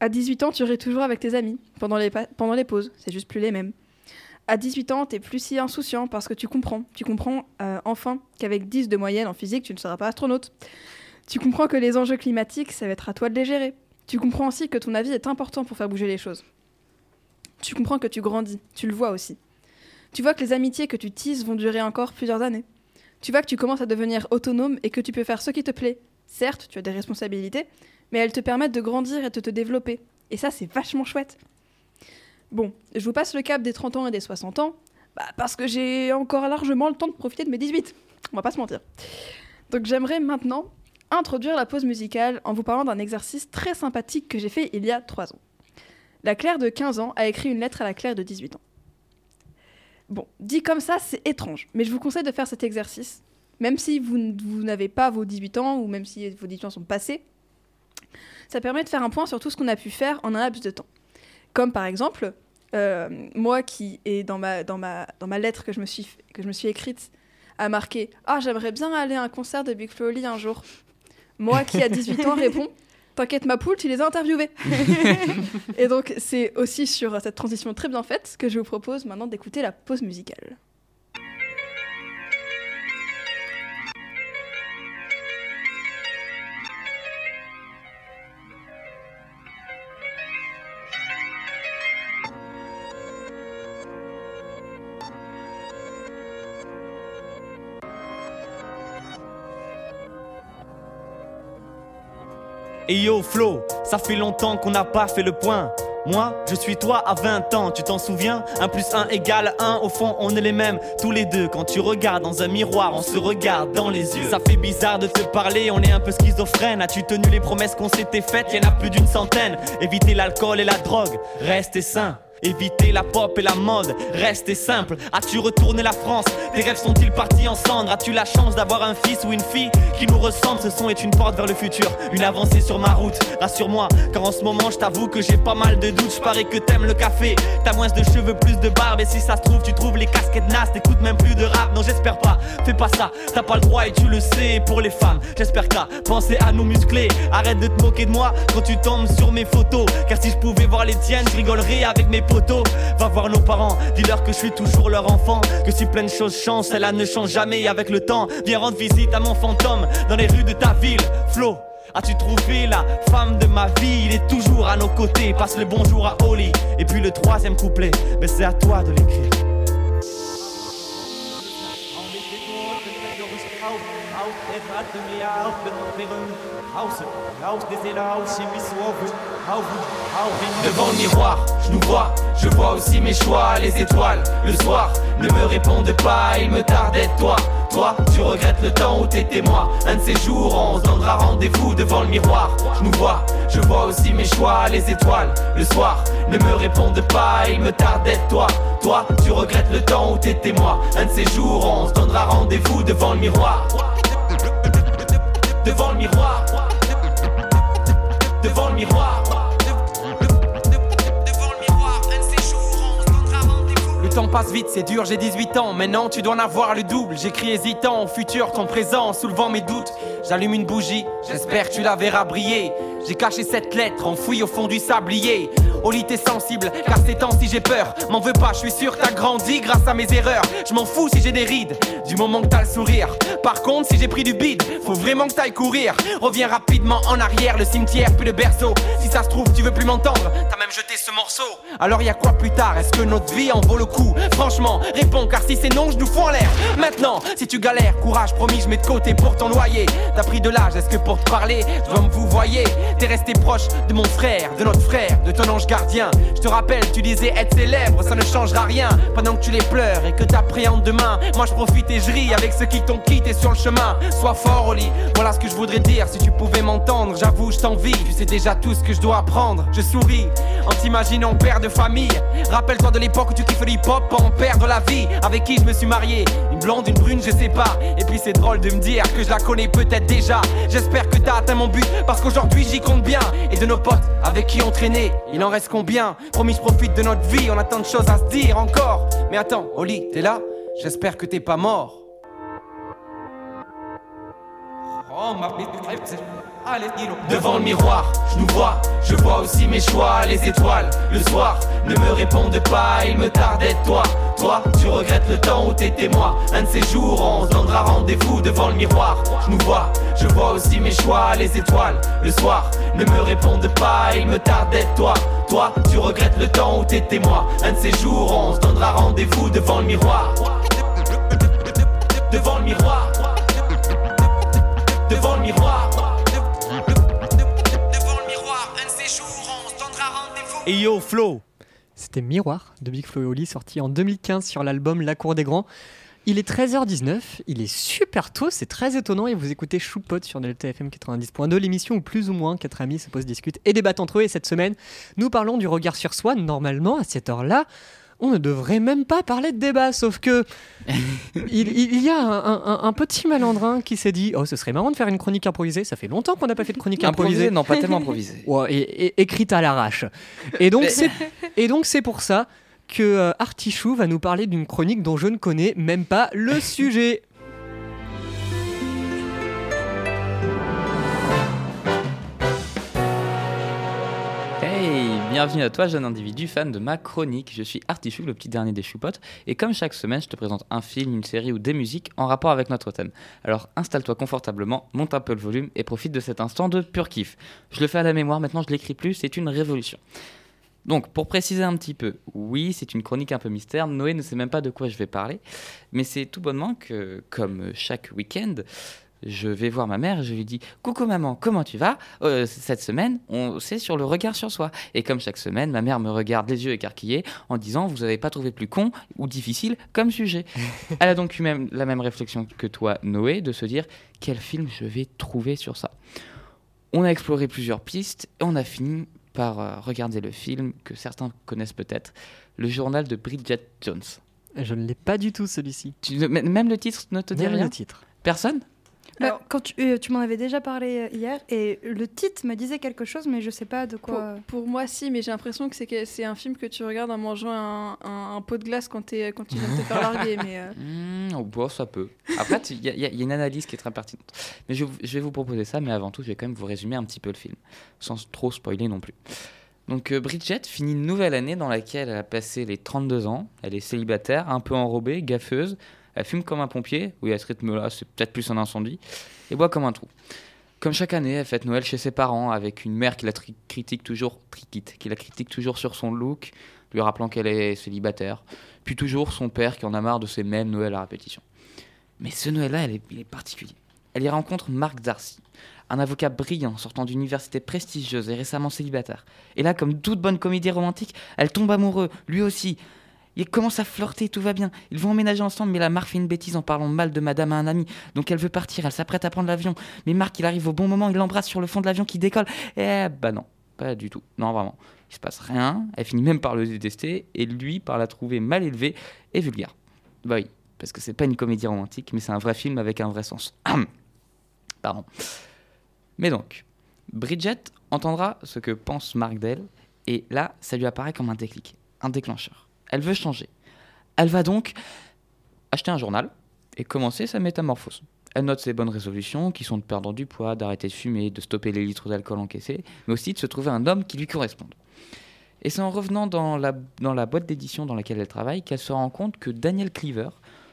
Speaker 2: À 18 ans, tu ris toujours avec tes amis, pendant les, pauses. C'est juste plus les mêmes. À 18 ans, t'es plus si insouciant parce que tu comprends. Tu comprends euh, enfin qu'avec 10 de moyenne en physique, tu ne seras pas astronaute. Tu comprends que les enjeux climatiques, ça va être à toi de les gérer. Tu comprends aussi que ton avis est important pour faire bouger les choses. Tu comprends que tu grandis, tu le vois aussi. Tu vois que les amitiés que tu tises vont durer encore plusieurs années. Tu vois que tu commences à devenir autonome et que tu peux faire ce qui te plaît. Certes, tu as des responsabilités, mais elles te permettent de grandir et de te développer. Et ça, c'est vachement chouette. Bon, je vous passe le cap des 30 ans et des 60 ans, bah, parce que j'ai encore largement le temps de profiter de mes 18. On va pas se mentir. Donc j'aimerais maintenant introduire la pause musicale en vous parlant d'un exercice très sympathique que j'ai fait il y a 3 ans. La Claire de 15 ans a écrit une lettre à la Claire de 18 ans. Bon, dit comme ça, c'est étrange, mais je vous conseille de faire cet exercice, même si vous, vous n'avez pas vos 18 ans ou même si vos 18 ans sont passés. Ça permet de faire un point sur tout ce qu'on a pu faire en un laps de temps. Comme par exemple, euh, moi qui est dans ma, dans, ma, dans ma lettre que je me suis, que je me suis écrite a marqué Ah, j'aimerais bien aller à un concert de Big Flo un jour. Moi qui a 18 ans réponds T'inquiète ma poule, tu les as interviewés. et donc c'est aussi sur cette transition très bien faite que je vous propose maintenant d'écouter la pause musicale.
Speaker 6: Yo Flo, ça fait longtemps qu'on n'a pas fait le point. Moi, je suis toi à 20 ans, tu t'en souviens? 1 plus 1 égale 1, au fond on est les mêmes tous les deux. Quand tu regardes dans un miroir, on se regarde dans les yeux. Ça fait bizarre de te parler, on est un peu schizophrène. As-tu tenu les promesses qu'on s'était faites? Y'en a plus d'une centaine. Éviter l'alcool et la drogue, restez sain. Éviter la pop et la mode, restez simple. As-tu retourné la France? Tes rêves sont-ils partis en cendres? As-tu la chance d'avoir un fils ou une fille qui nous ressemble? Ce son est une porte vers le futur, une avancée sur ma route. Rassure-moi, car en ce moment, je t'avoue que j'ai pas mal de doutes. Je parie que t'aimes le café, t'as moins de cheveux, plus de barbe. Et si ça se trouve, tu trouves les casquettes nasses, t'écoutes même plus de rap. Non, j'espère pas, fais pas ça, t'as pas le droit et tu le sais. Pour les femmes, j'espère que t'as pensé à nous muscler. Arrête de te moquer de moi quand tu tombes sur mes photos. Car si je pouvais voir les tiennes, je rigolerais avec mes Va voir nos parents, dis-leur que je suis toujours leur enfant. Que si plein de choses changent, celle-là ne change jamais avec le temps. Viens rendre visite à mon fantôme dans les rues de ta ville, Flo. As-tu trouvé la femme de ma vie Il est toujours à nos côtés. Passe le bonjour à Oli. Et puis le troisième couplet, mais c'est à toi de l'écrire.
Speaker 7: Devant le miroir, je nous vois, je vois aussi mes choix, les étoiles. Le soir, ne me répondent pas, il me tardait de toi. Toi, tu regrettes le temps où t'étais moi. Un de ces jours, on se donnera rendez-vous devant le miroir. Je nous vois, je vois aussi mes choix, les étoiles. Le soir, ne me répondent pas, il me tardait de toi. Toi, tu regrettes le temps où t'étais moi. Un de ces jours, on se donnera rendez-vous devant le miroir. Devant le miroir. Le
Speaker 8: temps passe vite, c'est dur, j'ai 18 ans. Maintenant, tu dois en avoir le double. J'écris hésitant au futur, ton présent, soulevant mes doutes. J'allume une bougie, j'espère que tu la verras briller. J'ai caché cette lettre enfouie au fond du sablier. Au lit, t'es sensible, car ces temps si j'ai peur. M'en veux pas, je suis sûr, t'as grandi grâce à mes erreurs. Je m'en fous si j'ai des rides, du moment que t'as le sourire. Par contre, si j'ai pris du bide, faut vraiment que t'ailles courir. Reviens rapidement en arrière, le cimetière puis le berceau. Si ça se trouve, tu veux plus m'entendre, t'as même jeté ce morceau. Alors y a quoi plus tard? Est-ce que notre vie en vaut le coup? Franchement, réponds, car si c'est non, je nous fous en l'air. Maintenant, si tu galères, courage, promis, je mets de côté pour ton loyer. T'as pris de l'âge, est-ce que pour te parler, je dois me vous voyez? T'es resté proche de mon frère, de notre frère, de ton ange gardien. Je te rappelle, tu disais être célèbre, ça ne changera rien. Pendant que tu les pleures et que t'appréhendes demain, moi je profite et je ris avec ceux qui t'ont quitté sur le chemin. Sois fort lit, voilà ce que je voudrais dire. Si tu pouvais m'entendre, j'avoue, je t'envie. Tu sais déjà tout ce que je dois apprendre. Je souris en t'imaginant père de famille. Rappelle-toi de l'époque où tu kiffes le hip-hop en perdre la vie. Avec qui je me suis marié? Une blonde, une brune, je sais pas. Et puis c'est drôle de me dire que je la connais peut-être déjà. J'espère que t'as atteint mon but parce qu'aujourd'hui j'y Et de nos potes avec qui on traînait, il en reste combien? Promis, je profite de notre vie, on a tant de choses à se dire encore. Mais attends, Oli, t'es là? J'espère que t'es pas mort. Oh, ma
Speaker 7: Devant le miroir, je nous vois, je vois aussi mes choix, les étoiles. Le soir, ne me répondent pas, il me tardait de toi. Toi, tu regrettes le temps où t'étais moi. Un de ces jours, on se donnera rendez-vous devant le miroir. Je nous vois, je vois aussi mes choix, les étoiles. Le soir, ne me répondent pas, il me tardait de toi. Toi, tu regrettes le temps où t'étais moi. Un de ces jours, on se donnera rendez-vous devant le miroir. Devant le miroir. Devant le miroir.
Speaker 6: Et yo Flo,
Speaker 1: C'était Miroir de Big Flo et Oli, sorti en 2015 sur l'album La Cour des Grands. Il est 13h19, il est super tôt, c'est très étonnant et vous écoutez Choupot sur Delta FM 90.2, l'émission où plus ou moins quatre amis se posent, discutent et débattent entre eux. Et cette semaine, nous parlons du regard sur soi. Normalement, à cette heure-là, on ne devrait même pas parler de débat, sauf que il, il y a un, un- un petit malandrin qui s'est dit Oh, ce serait marrant de faire une chronique improvisée. Ça fait longtemps qu'on n'a pas fait de chronique improvisée.
Speaker 4: Improvisé, non, pas tellement improvisé.
Speaker 1: Ouais, et, et- écrite à l'arrache. Et donc
Speaker 4: Mais-
Speaker 1: c'est et donc c'est pour ça que euh, Artichou va nous parler d'une chronique dont je ne connais même pas le sujet.
Speaker 4: Bienvenue à toi, jeune individu fan de ma chronique. Je suis Artichou, le petit dernier des choupottes, et comme chaque semaine, je te présente un film, une série ou des musiques en rapport avec notre thème. Alors installe-toi confortablement, monte un peu le volume et profite de cet instant de pur kiff. Je le fais à la mémoire, maintenant je l'écris plus, c'est une révolution. Donc, pour préciser un petit peu, oui, c'est une chronique un peu mystère. Noé ne sait même pas de quoi je vais parler, mais c'est tout bonnement que, comme chaque week-end, je vais voir ma mère et je lui dis Coucou maman, comment tu vas? Euh, Cette semaine, on c'est sur le regard sur soi. Et comme chaque semaine, ma mère me regarde les yeux écarquillés en disant Vous n'avez pas trouvé plus con ou difficile comme sujet. Elle a donc eu même la même réflexion que toi, Noé, de se dire Quel film je vais trouver sur ça? On a exploré plusieurs pistes et on a fini par euh, regarder le film que certains connaissent peut-être, le journal de Bridget Jones.
Speaker 1: Je ne l'ai pas du tout celui-ci.
Speaker 4: Même le titre ne te dit rien?
Speaker 1: le titre.
Speaker 4: Personne?
Speaker 2: Alors-
Speaker 3: quand tu, euh, tu m'en avais déjà parlé euh, hier et le titre me disait quelque chose, mais je sais pas de quoi.
Speaker 2: pour moi, si, mais j'ai l'impression que c'est que c'est un film que tu regardes en mangeant un, un- un pot de glace quand, t'es- quand tu viens de te faire larguer. Mais euh,
Speaker 4: oh, bon, ça peut. Après, il y, a- y y a une analyse qui est très pertinente. Mais je, je vais vous proposer ça, mais avant tout, je vais quand même vous résumer un petit peu le film, sans trop spoiler non plus. Donc, euh, Bridget finit une nouvelle année dans laquelle elle a passé les 32 ans. Elle est célibataire, un peu enrobée, gaffeuse. Elle fume comme un pompier. Oui, à ce rythme-là, c'est peut-être plus un incendie. Et boit comme un trou. Comme chaque année, elle fête Noël chez ses parents avec une mère qui la critique toujours, triquite, qui la critique toujours sur son look, lui rappelant qu'elle est célibataire. Puis toujours son père qui en a marre de ces mêmes Noëls à répétition. Mais ce Noël-là, il est particulier. Elle y rencontre Mark Darcy, un avocat brillant sortant d'université prestigieuse et récemment célibataire. Et là, comme toute bonne comédie romantique, elle tombe amoureux, lui aussi. Il commence à flirter, tout va bien. Ils vont emménager ensemble, mais la Marc fait une bêtise en parlant mal de madame à un ami. Donc elle veut partir, elle s'apprête à prendre l'avion. Mais Marc, il arrive au bon moment, il l'embrasse sur le fond de l'avion qui décolle. Eh bah non, pas du tout. Non, vraiment. Il se passe rien, elle finit même par le détester, et lui par la trouver mal élevée et vulgaire. Bah oui, parce que c'est pas une comédie romantique, mais c'est un vrai film avec un vrai sens. Pardon. Mais donc, Bridget entendra ce que pense Mark d'elle, et là, ça lui apparaît comme un déclic, un déclencheur. Elle veut changer. Elle va donc acheter un journal et commencer sa métamorphose. Elle note ses bonnes résolutions, qui sont de perdre du poids, d'arrêter de fumer, de stopper les litres d'alcool encaissés, mais aussi de se trouver un homme qui lui corresponde. Et c'est en revenant dans la, boîte d'édition dans laquelle elle travaille qu'elle se rend compte que Daniel Cleaver,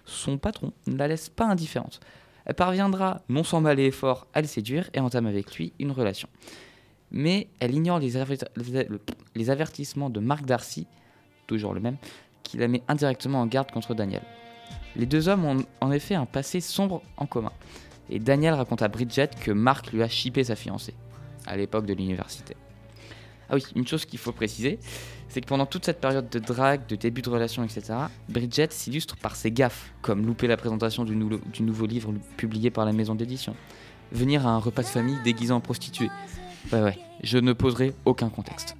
Speaker 4: son patron, ne la laisse pas indifférente. Elle parviendra, non sans mal et effort, à le séduire et entame avec lui une relation. Mais elle ignore les, aver- les- les avertissements de Mark Darcy, toujours le même, qui la met indirectement en garde contre Daniel. Les deux hommes ont en effet un passé sombre en commun. Et Daniel raconte à Bridget que Mark lui a chippé sa fiancée, à l'époque de l'université. Ah oui, une chose qu'il faut préciser, c'est que pendant toute cette période de drague, de début de relation, etc., Bridget s'illustre par ses gaffes, comme louper la présentation du, nou- du nouveau livre publié par la maison d'édition, venir à un repas de famille déguisé en prostituée. Ouais, ouais, je ne poserai aucun contexte.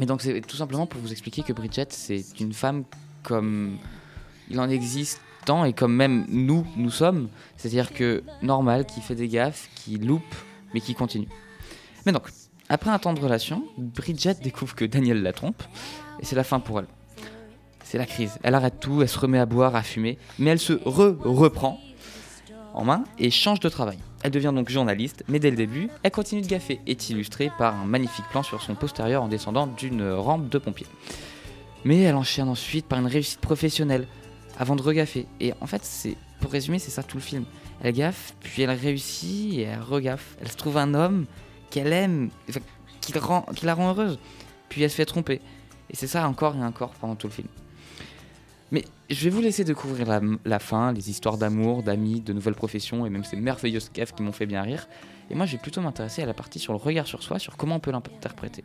Speaker 4: Mais donc c'est tout simplement pour vous expliquer que Bridget, c'est une femme comme il en existe tant et comme même nous, nous sommes. C'est-à-dire que normal, qui fait des gaffes, qui loupe, mais qui continue. Mais donc, après un temps de relation, Bridget découvre que Daniel la trompe, et c'est la fin pour elle. C'est la crise. Elle arrête tout, elle se remet à boire, à fumer, mais elle se re-reprend en main et change de travail. Elle devient donc journaliste, mais dès le début, elle continue de gaffer, est illustrée par un magnifique plan sur son postérieur en descendant d'une rampe de pompier. Mais elle enchaîne ensuite par une réussite professionnelle, avant de regaffer. Et en fait, c'est pour résumer, c'est ça tout le film. Elle gaffe, puis elle réussit et elle regaffe. Elle se trouve un homme qu'elle aime, qui, qui la rend heureuse. Puis elle se fait tromper. Et c'est ça encore et encore pendant tout le film. Mais je vais vous laisser découvrir la, fin, les histoires d'amour, d'amis, de nouvelles professions et même ces merveilleuses gaffes qui m'ont fait bien rire. Et moi, je vais plutôt m'intéresser à la partie sur le regard sur soi, sur comment on peut l'interpréter.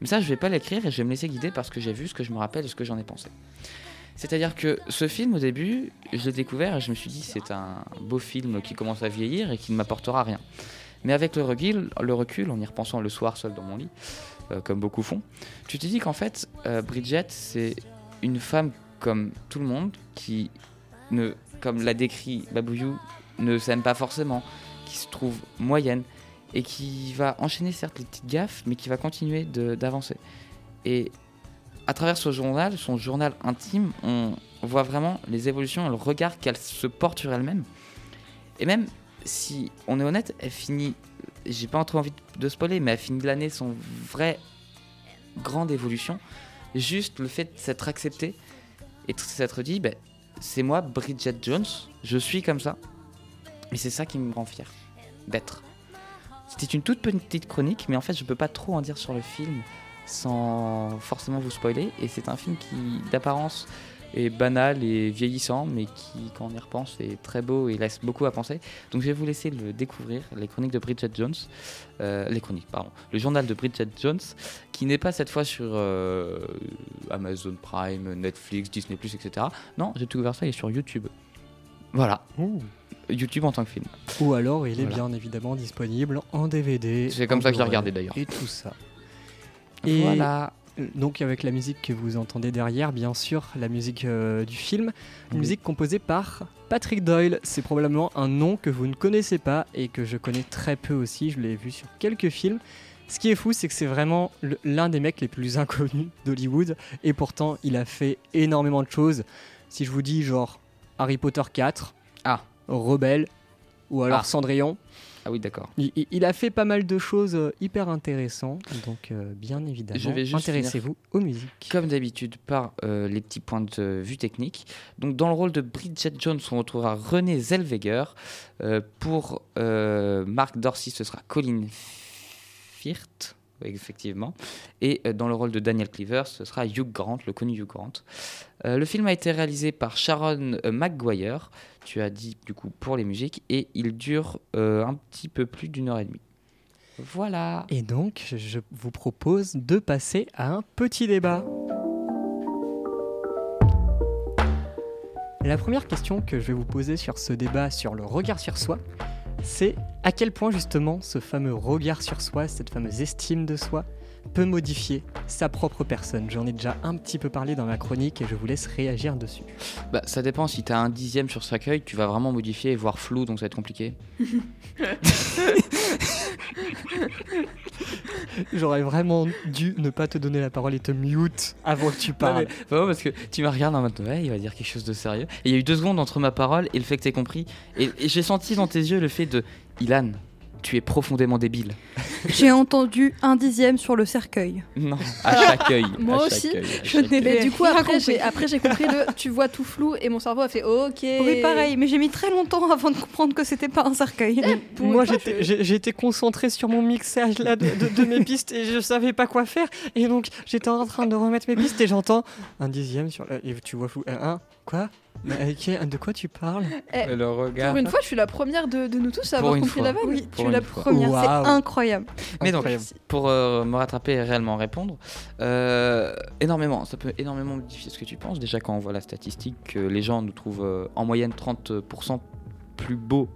Speaker 4: Mais ça, je vais pas l'écrire et je vais me laisser guider parce que j'ai vu ce que je me rappelle et ce que j'en ai pensé. C'est-à-dire que ce film, au début, je l'ai découvert et je me suis dit c'est un beau film qui commence à vieillir et qui ne m'apportera rien. Mais avec le recul, le recul, en y repensant le soir seul dans mon lit, euh, comme beaucoup font, tu te dis qu'en fait, euh, Bridget, c'est une femme comme tout le monde qui ne, comme l'a décrit Babouyou, ne s'aime pas forcément, qui se trouve moyenne et qui va enchaîner certes les petites gaffes, mais qui va continuer d'avancer. Et à travers ce journal, son journal intime, on voit vraiment les évolutions le regard qu'elle se porte sur elle-même. Et même si on est honnête, elle finit, j'ai pas trop envie de spoiler, mais elle finit l'année son vrai grande évolution. Juste le fait de s'être accepté et de s'être dit, ben, c'est moi, Bridget Jones, je suis comme ça. Et c'est ça qui me rend fier d'être. C'était une toute petite chronique, mais en fait, je peux pas trop en dire sur le film sans forcément vous spoiler. Et c'est un film qui, d'apparence, est banal et vieillissant, mais qui, quand on y repense, est très beau et laisse beaucoup à penser. Donc, je vais vous laisser le découvrir, les chroniques de Bridget Jones, euh, les chroniques, pardon, le journal de Bridget Jones, qui n'est pas cette fois sur euh, Amazon Prime, Netflix, Disney+, etc. Non, j'ai tout ouvert ça, il est sur YouTube. Voilà, YouTube en tant que film.
Speaker 1: Ou alors, il est
Speaker 4: Voilà.
Speaker 1: bien évidemment disponible en DVD.
Speaker 4: C'est comme ça que je l'ai regardé, d'ailleurs.
Speaker 1: Et tout ça. Et
Speaker 4: Voilà.
Speaker 1: Donc avec la musique que vous entendez derrière, bien sûr, la musique euh, du film, une
Speaker 4: Oui.
Speaker 1: musique composée par Patrick Doyle. C'est probablement un nom que vous ne connaissez pas et que je connais très peu aussi. Je l'ai vu sur quelques films. Ce qui est fou, c'est que c'est vraiment l'un des mecs les plus inconnus d'Hollywood et pourtant il a fait énormément de choses. Si je vous dis genre Harry Potter 4,
Speaker 4: Ah.
Speaker 1: Rebelle ou alors
Speaker 4: Ah.
Speaker 1: Cendrillon,
Speaker 4: Ah oui, d'accord.
Speaker 1: il, a fait pas mal de choses euh, hyper intéressantes, donc euh, bien évidemment,
Speaker 4: Je vais juste
Speaker 1: intéressez-vous aux musiques.
Speaker 4: Comme d'habitude, par euh, les petits points de vue technique. Donc, dans le rôle de Bridget Jones, on retrouvera René Zellweger. Euh, pour Mark Dorsey, ce sera Colin Firth. Effectivement. Et euh, dans le rôle de Daniel Cleaver, ce sera Hugh Grant, le connu Hugh Grant. Euh, le film a été réalisé par Sharon euh, McGuire, tu as dit du coup pour les musiques, et il dure un petit peu plus d'une heure et demie. Voilà.
Speaker 1: Et donc, je vous propose de passer à un petit débat. La première question que je vais vous poser sur ce débat sur le regard sur soi, c'est à quel point justement ce fameux regard sur soi, cette fameuse estime de soi, peut modifier sa propre personne. J'en ai déjà un petit peu parlé dans ma chronique et je vous laisse réagir dessus.
Speaker 4: Bah, ça dépend, si tu as un dixième sur chaque œil, tu vas vraiment modifier et voir flou, donc ça va être compliqué.
Speaker 1: J'aurais vraiment dû ne pas te donner la parole et te mute avant que tu parles.
Speaker 4: Non, mais- parce que tu me regardes en mode ouais, il va dire quelque chose de sérieux. Et il y a eu deux secondes entre ma parole et le fait que t'aies compris. Et, et j'ai senti dans tes yeux le fait de Ilan, tu es profondément débile.
Speaker 3: J'ai entendu un dixième sur le cercueil.
Speaker 4: Non, à chaque œil.
Speaker 2: moi
Speaker 4: à chaque
Speaker 2: aussi,
Speaker 4: œil,
Speaker 3: je n'ai.
Speaker 2: Mais du coup, après, j'ai après, j'ai compris le tu vois tout flou et mon cerveau a fait OK.
Speaker 3: Oui, pareil, mais j'ai mis très longtemps avant de comprendre que c'était pas un cercueil.
Speaker 2: Pour
Speaker 1: Moi, j'étais-
Speaker 2: je-
Speaker 1: j'ai j'ai été concentré sur mon mixage là de, de- de mes pistes et je savais pas quoi faire. Et donc, j'étais en train de remettre mes pistes et j'entends un dixième sur. la- Et tu vois fou. Un, un, quoi? Mais, ok, De quoi tu parles?
Speaker 2: Eh,
Speaker 4: Le regard.
Speaker 2: Pour une fois, je suis la première de, de nous tous à
Speaker 4: Pour
Speaker 2: avoir compris
Speaker 4: fois.
Speaker 2: la vanne.
Speaker 3: Oui,
Speaker 4: Pour
Speaker 3: tu es la
Speaker 4: fois.
Speaker 3: première, c'est incroyable.
Speaker 4: Mais donc,
Speaker 1: Incroyable.
Speaker 4: pour euh, me rattraper et réellement répondre, euh, énormément, ça peut énormément modifier ce que tu penses. Déjà, quand on voit la statistique, que les gens nous trouvent euh, en moyenne 30% plus beaux.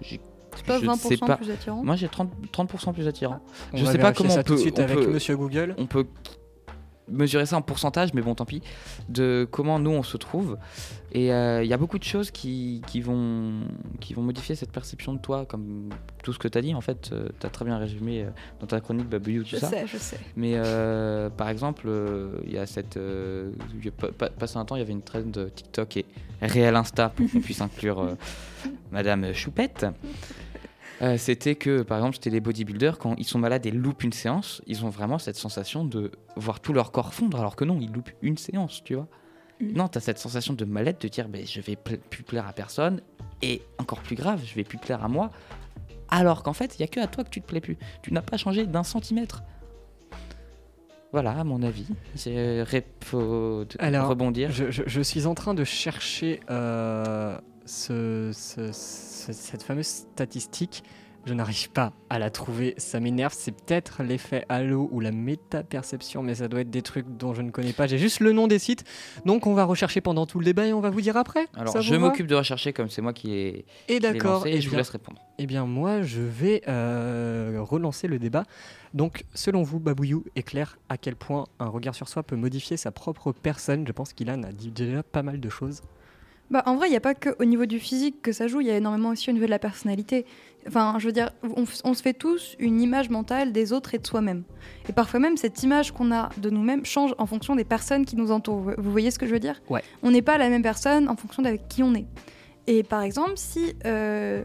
Speaker 4: J'ai-
Speaker 3: C'est pas
Speaker 4: je ne sais
Speaker 3: 20%
Speaker 4: pas.
Speaker 3: plus attirant?
Speaker 4: Moi, j'ai 30%, 30 plus attirant.
Speaker 1: On
Speaker 4: Je
Speaker 1: va
Speaker 4: sais pas comment
Speaker 1: ça
Speaker 4: on
Speaker 1: tout de
Speaker 4: peut-
Speaker 1: suite
Speaker 4: on
Speaker 1: avec
Speaker 4: peut-
Speaker 1: Monsieur Google.
Speaker 4: on peut mesurer ça en pourcentage, mais bon, tant pis, de comment nous on se trouve. Et euh, il y a beaucoup de choses qui, qui vont, qui vont modifier cette perception de toi, comme tout ce que tu as dit. En fait, tu as très bien résumé euh, dans ta chronique Babouillou, tout
Speaker 2: Je
Speaker 4: ça.
Speaker 2: sais, je sais.
Speaker 4: Mais euh, par exemple, euh, il y a cette. euh, il y a pas- pas- passé un temps, il y avait une trend de TikTok et réel Insta pour qu'on puisse inclure euh, Madame Choupette. Euh, c'était que, par exemple, c'était les bodybuilders, quand ils sont malades et loupent une séance, ils ont vraiment cette sensation de voir tout leur corps fondre, alors que non, ils loupent une séance, tu vois.
Speaker 2: Mhm.
Speaker 4: Non, tu as cette sensation de mal-être, de dire, ben, je vais plus plaire à personne, et encore plus grave, je vais plus plaire à moi, alors qu'en fait, il y a que à toi que tu te plais plus. Tu n'as pas changé d'un centimètre. Voilà, à mon avis. C'est faut
Speaker 1: Alors,
Speaker 4: rebondir.
Speaker 1: Je, je- je suis en train de chercher euh, ce- ce- ce- cette fameuse statistique. Je n'arrive pas à la trouver, ça m'énerve. C'est peut-être l'effet Halo ou la méta-perception, mais ça doit être des trucs dont je ne connais pas. J'ai juste le nom des sites, donc on va rechercher pendant tout le débat et on va vous dire après.
Speaker 4: Alors, je m'occupe de rechercher comme c'est moi qui ai,
Speaker 1: Et d'accord, et
Speaker 4: et je vous laisse répondre.
Speaker 1: Eh bien, moi, je vais euh, relancer le débat. Donc, selon vous, Babouillou et Claire, à quel point un regard sur soi peut modifier sa propre personne? Je pense qu'Ilan a dit déjà pas mal de choses.
Speaker 3: Bah, en vrai, il n'y a pas que au niveau du physique que ça joue, il y a énormément aussi au niveau de la personnalité. Enfin, je veux dire, on, se fait tous une image mentale des autres et de soi-même. Et parfois même, cette image qu'on a de nous-mêmes change en fonction des personnes qui nous entourent. Vous- Vous voyez ce que je veux dire?
Speaker 1: Ouais.
Speaker 3: On n'est pas la même personne en fonction d'avec qui on est. Et par exemple, si... euh,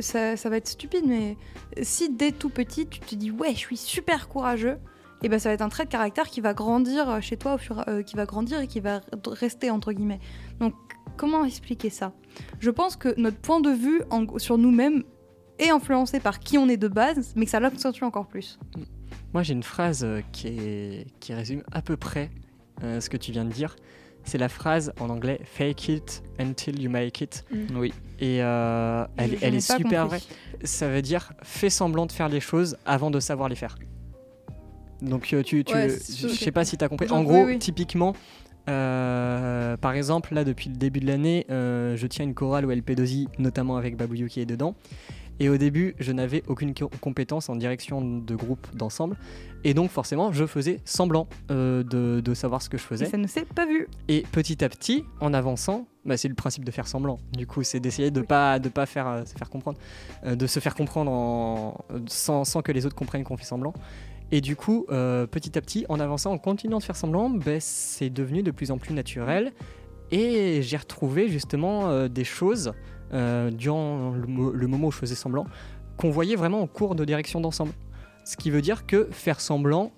Speaker 3: ça, ça va être stupide, mais si dès tout petit, tu te dis « Ouais, je suis super courageux », et ben ça va être un trait de caractère qui va grandir chez toi, au fur, euh, qui va grandir et qui va rester, entre guillemets. Donc, comment expliquer ça? Je pense que notre point de vue en- sur nous-mêmes est influencé par qui on est de base, mais que ça l'accentue encore plus.
Speaker 1: Moi, j'ai une phrase euh, qui, est- qui résume à peu près euh, ce que tu viens de dire. C'est la phrase en anglais Fake it until you make it.
Speaker 4: Oui.
Speaker 1: Et euh, elle, est super
Speaker 3: compris.
Speaker 1: vraie. Ça veut dire fais semblant de faire les choses avant de savoir les faire. Donc, euh, tu, tu-
Speaker 2: Ouais,
Speaker 1: je sais pas si tu as compris.
Speaker 3: Genre,
Speaker 1: En gros,
Speaker 3: oui.
Speaker 1: typiquement, euh, par exemple, là, depuis le début de l'année, euh, je tiens une chorale au LP2I, notamment avec Babouillou qui est dedans. Et au début, je n'avais aucune co- compétence en direction de groupe, d'ensemble. Et donc, forcément, je faisais semblant euh, de, de savoir ce que je
Speaker 3: Et
Speaker 1: faisais.
Speaker 3: ça ne s'est pas vu.
Speaker 1: Et petit à petit, en avançant, bah, c'est le principe de faire semblant. Du coup, c'est d'essayer de pas de pas faire euh, se faire comprendre, euh, de se faire comprendre en, sans, sans que les autres comprennent qu'on fait semblant. Et du coup, euh, petit à petit, en avançant, en continuant de faire semblant, bah, c'est devenu de plus en plus naturel. Et j'ai retrouvé justement euh, des choses euh, durant le, mo- le moment où je faisais semblant qu'on voyait vraiment en cours de direction d'ensemble. Ce qui veut dire que faire semblant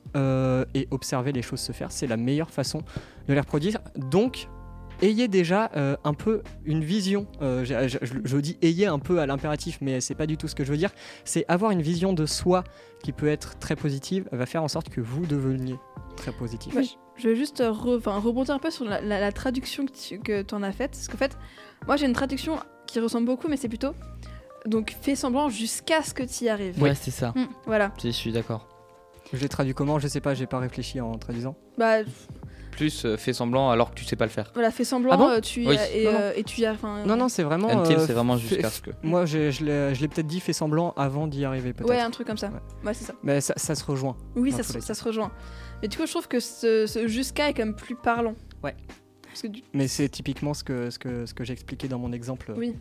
Speaker 1: et observer les choses se faire, c'est la meilleure façon de les reproduire. Donc, ayez déjà euh, un peu une vision. euh, je, je- je- je dis ayez un peu à l'impératif, mais c'est pas du tout ce que je veux dire. C'est avoir une vision de soi qui peut être très positive, va faire en sorte que vous deveniez très positif.
Speaker 2: Ouais, je vais juste euh, re- rebondir un peu sur la, la- la traduction que tu que en as faite. Parce qu'en fait, moi j'ai une traduction qui ressemble beaucoup, mais c'est plutôt. Donc fais semblant jusqu'à ce que tu y arrives.
Speaker 4: Ouais, c'est ça.
Speaker 2: Voilà.
Speaker 4: Si, je suis d'accord.
Speaker 1: Je l'ai traduit comment? Je sais pas, j'ai pas réfléchi en traduisant.
Speaker 2: Bah
Speaker 4: Plus euh, fais semblant alors que tu sais pas le faire.
Speaker 2: voilà, fais semblant,
Speaker 1: Ah bon
Speaker 2: euh, tu y
Speaker 4: Oui.
Speaker 2: et,
Speaker 1: Non, non.
Speaker 2: euh, et tu y arrives. enfin,
Speaker 1: Non, non, c'est vraiment.
Speaker 4: Until,
Speaker 1: euh,
Speaker 4: c'est vraiment jusqu'à ce que.
Speaker 1: Moi, je, je l'ai je l'ai peut-être dit fait semblant avant d'y arriver, peut-être.
Speaker 2: Ouais, un truc comme ça.
Speaker 1: Ouais.
Speaker 2: Ouais, c'est ça.
Speaker 1: Mais ça, ça se rejoint.
Speaker 2: Oui,
Speaker 1: Dans
Speaker 2: ça,
Speaker 1: tous
Speaker 2: se,
Speaker 1: les
Speaker 2: ça se rejoint. Mais du coup, je trouve que ce, ce jusqu'à est quand même plus parlant.
Speaker 1: Ouais.
Speaker 2: Parce que du...
Speaker 1: Mais c'est typiquement ce que, ce que, ce que j'ai expliqué dans mon exemple.
Speaker 2: Oui.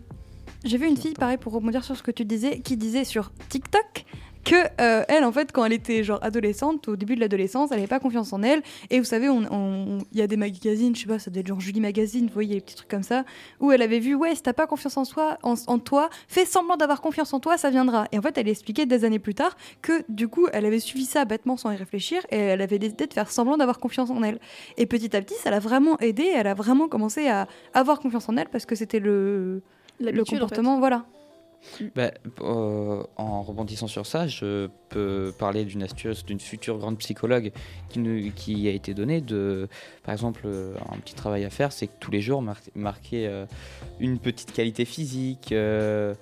Speaker 3: J'ai vu une fille, pareil, pour rebondir sur ce que tu disais, qui disait sur TikTok que euh, elle, en fait, quand elle était genre adolescente, au début de l'adolescence, elle n'avait pas confiance en elle. Et vous savez, il y a des magazines, je sais pas, ça doit être genre Julie Magazine, vous voyez, les petits trucs comme ça, où elle avait vu, ouais, si t'as pas confiance en, soi, en, en toi, fais semblant d'avoir confiance en toi, ça viendra. Et en fait, elle expliquait des années plus tard que du coup, elle avait suivi ça bêtement sans y réfléchir et elle avait décidé de faire semblant d'avoir confiance en elle. Et petit à petit, ça l'a vraiment aidée, elle a vraiment commencé à avoir confiance en elle parce que c'était le, le
Speaker 2: L'habitude, en fait.
Speaker 3: comportement, voilà.
Speaker 4: Bah, euh, en rebondissant sur ça, je peux parler d'une astuce d'une future grande psychologue qui, nous- qui a été donnée de, par exemple, euh, un petit travail à faire, c'est que tous les jours mar- marquer euh, une petite qualité physique. euh,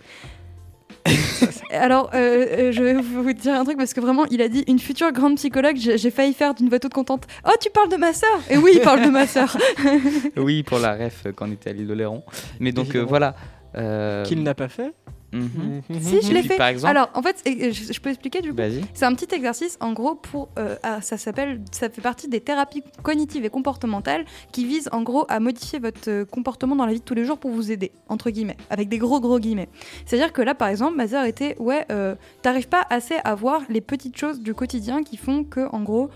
Speaker 3: Alors, euh, je vais vous dire un truc parce que vraiment, il a dit une future grande psychologue. J'ai failli faire d'une voix toute contente. Oh, tu parles de ma sœur Et oui, il parle de ma sœur.
Speaker 4: oui, pour la ref quand on était à l'île de Léron. Mais donc euh, voilà. euh,
Speaker 1: Qu'il n'a pas fait?
Speaker 4: Mhm.
Speaker 3: si, je l'ai fait.
Speaker 4: par exemple-
Speaker 3: Alors, en fait, je, je peux expliquer du coup.
Speaker 4: Vas-y.
Speaker 3: C'est un petit exercice, en gros, pour. euh, ah, ça s'appelle. Ça fait partie des thérapies cognitives et comportementales qui visent, en gros, à modifier votre euh, comportement dans la vie de tous les jours pour vous aider, entre guillemets, avec des gros, gros guillemets. C'est-à-dire que là, par exemple, ma sœur était. Ouais, euh, t'arrives pas assez à voir les petites choses du quotidien qui font que, en gros,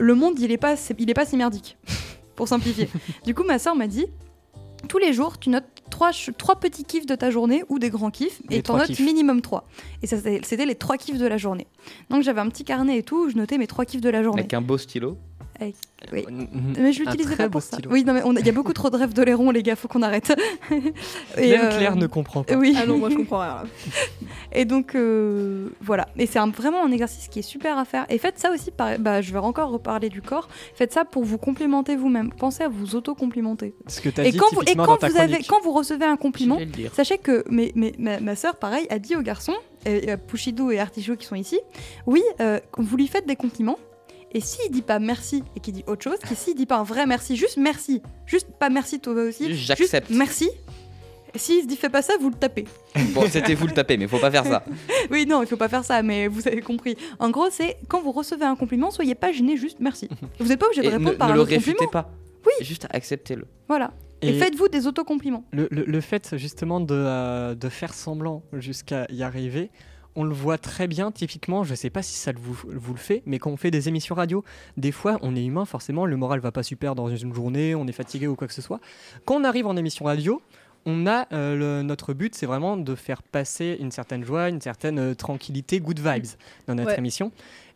Speaker 3: le monde, il est pas, il est pas si merdique, pour simplifier. du coup, ma sœur m'a dit. Tous les jours, tu notes trois, trois petits kiffs de ta journée ou des grands kiffs et t'en notes
Speaker 1: kiffs.
Speaker 3: minimum trois. Et ça, c'était c'était les trois kiffs de la journée. Donc j'avais un petit carnet et tout où je notais mes trois kiffs de la journée.
Speaker 4: Avec un beau stylo.
Speaker 3: Oui.
Speaker 1: Mhm.
Speaker 3: Mais je l'utilisais pas pour ça.
Speaker 1: stylo.
Speaker 3: Oui, non, mais il y a beaucoup trop de rêves de l'airon, les gars, faut qu'on arrête. Et,
Speaker 1: Même
Speaker 3: euh,
Speaker 1: Claire ne comprend pas.
Speaker 3: Oui.
Speaker 2: Ah non, moi je comprends rien. là.
Speaker 3: Et donc euh, voilà. Et c'est un- vraiment un exercice qui est super à faire. Et faites ça aussi, par, bah, je vais encore reparler du corps. Faites ça pour vous complimenter vous-même. Pensez à vous auto-complimenter.
Speaker 1: Ce que as
Speaker 3: Et
Speaker 1: dit
Speaker 3: quand vous, et quand vous, avez, quand vous recevez un compliment. Sachez que mes- mes- ma, ma soeur, pareil, a dit aux garçons, et, Pouchidou et Artichaut qui sont ici, oui, euh, vous lui faites des compliments, et s'il dit pas merci et qu'il dit autre chose, et s'il dit pas un vrai merci, juste merci, juste pas merci toi aussi,
Speaker 4: Juste j'accepte.
Speaker 3: juste merci, et s'il se dit fais pas ça, vous le tapez.
Speaker 4: Bon, c'était vous le taper, mais faut pas faire ça.
Speaker 3: Oui, non, il faut pas faire ça, mais vous avez compris. En gros, c'est quand vous recevez un compliment, soyez pas gêné, juste merci. Vous n'êtes pas obligé de
Speaker 4: Et ne,
Speaker 3: répondre par
Speaker 4: ne
Speaker 3: un
Speaker 4: le
Speaker 3: compliment.
Speaker 4: réfutez pas.
Speaker 3: Oui.
Speaker 4: Juste acceptez-le.
Speaker 3: Voilà. Et,
Speaker 1: Et-
Speaker 3: faites-vous des autocompliments.
Speaker 1: Le, le- le fait justement de, euh, de faire semblant jusqu'à y arriver, on le voit très bien typiquement, je sais pas si ça vous, vous le fait, mais quand on fait des émissions radio, des fois on est humain forcément, le moral va pas super dans une journée, on est fatigué ou quoi que ce soit. Quand on arrive en émission radio, on a euh, le- notre but, c'est vraiment de faire passer une certaine joie, une certaine euh, tranquillité, good vibes dans notre
Speaker 2: Ouais.
Speaker 1: émission.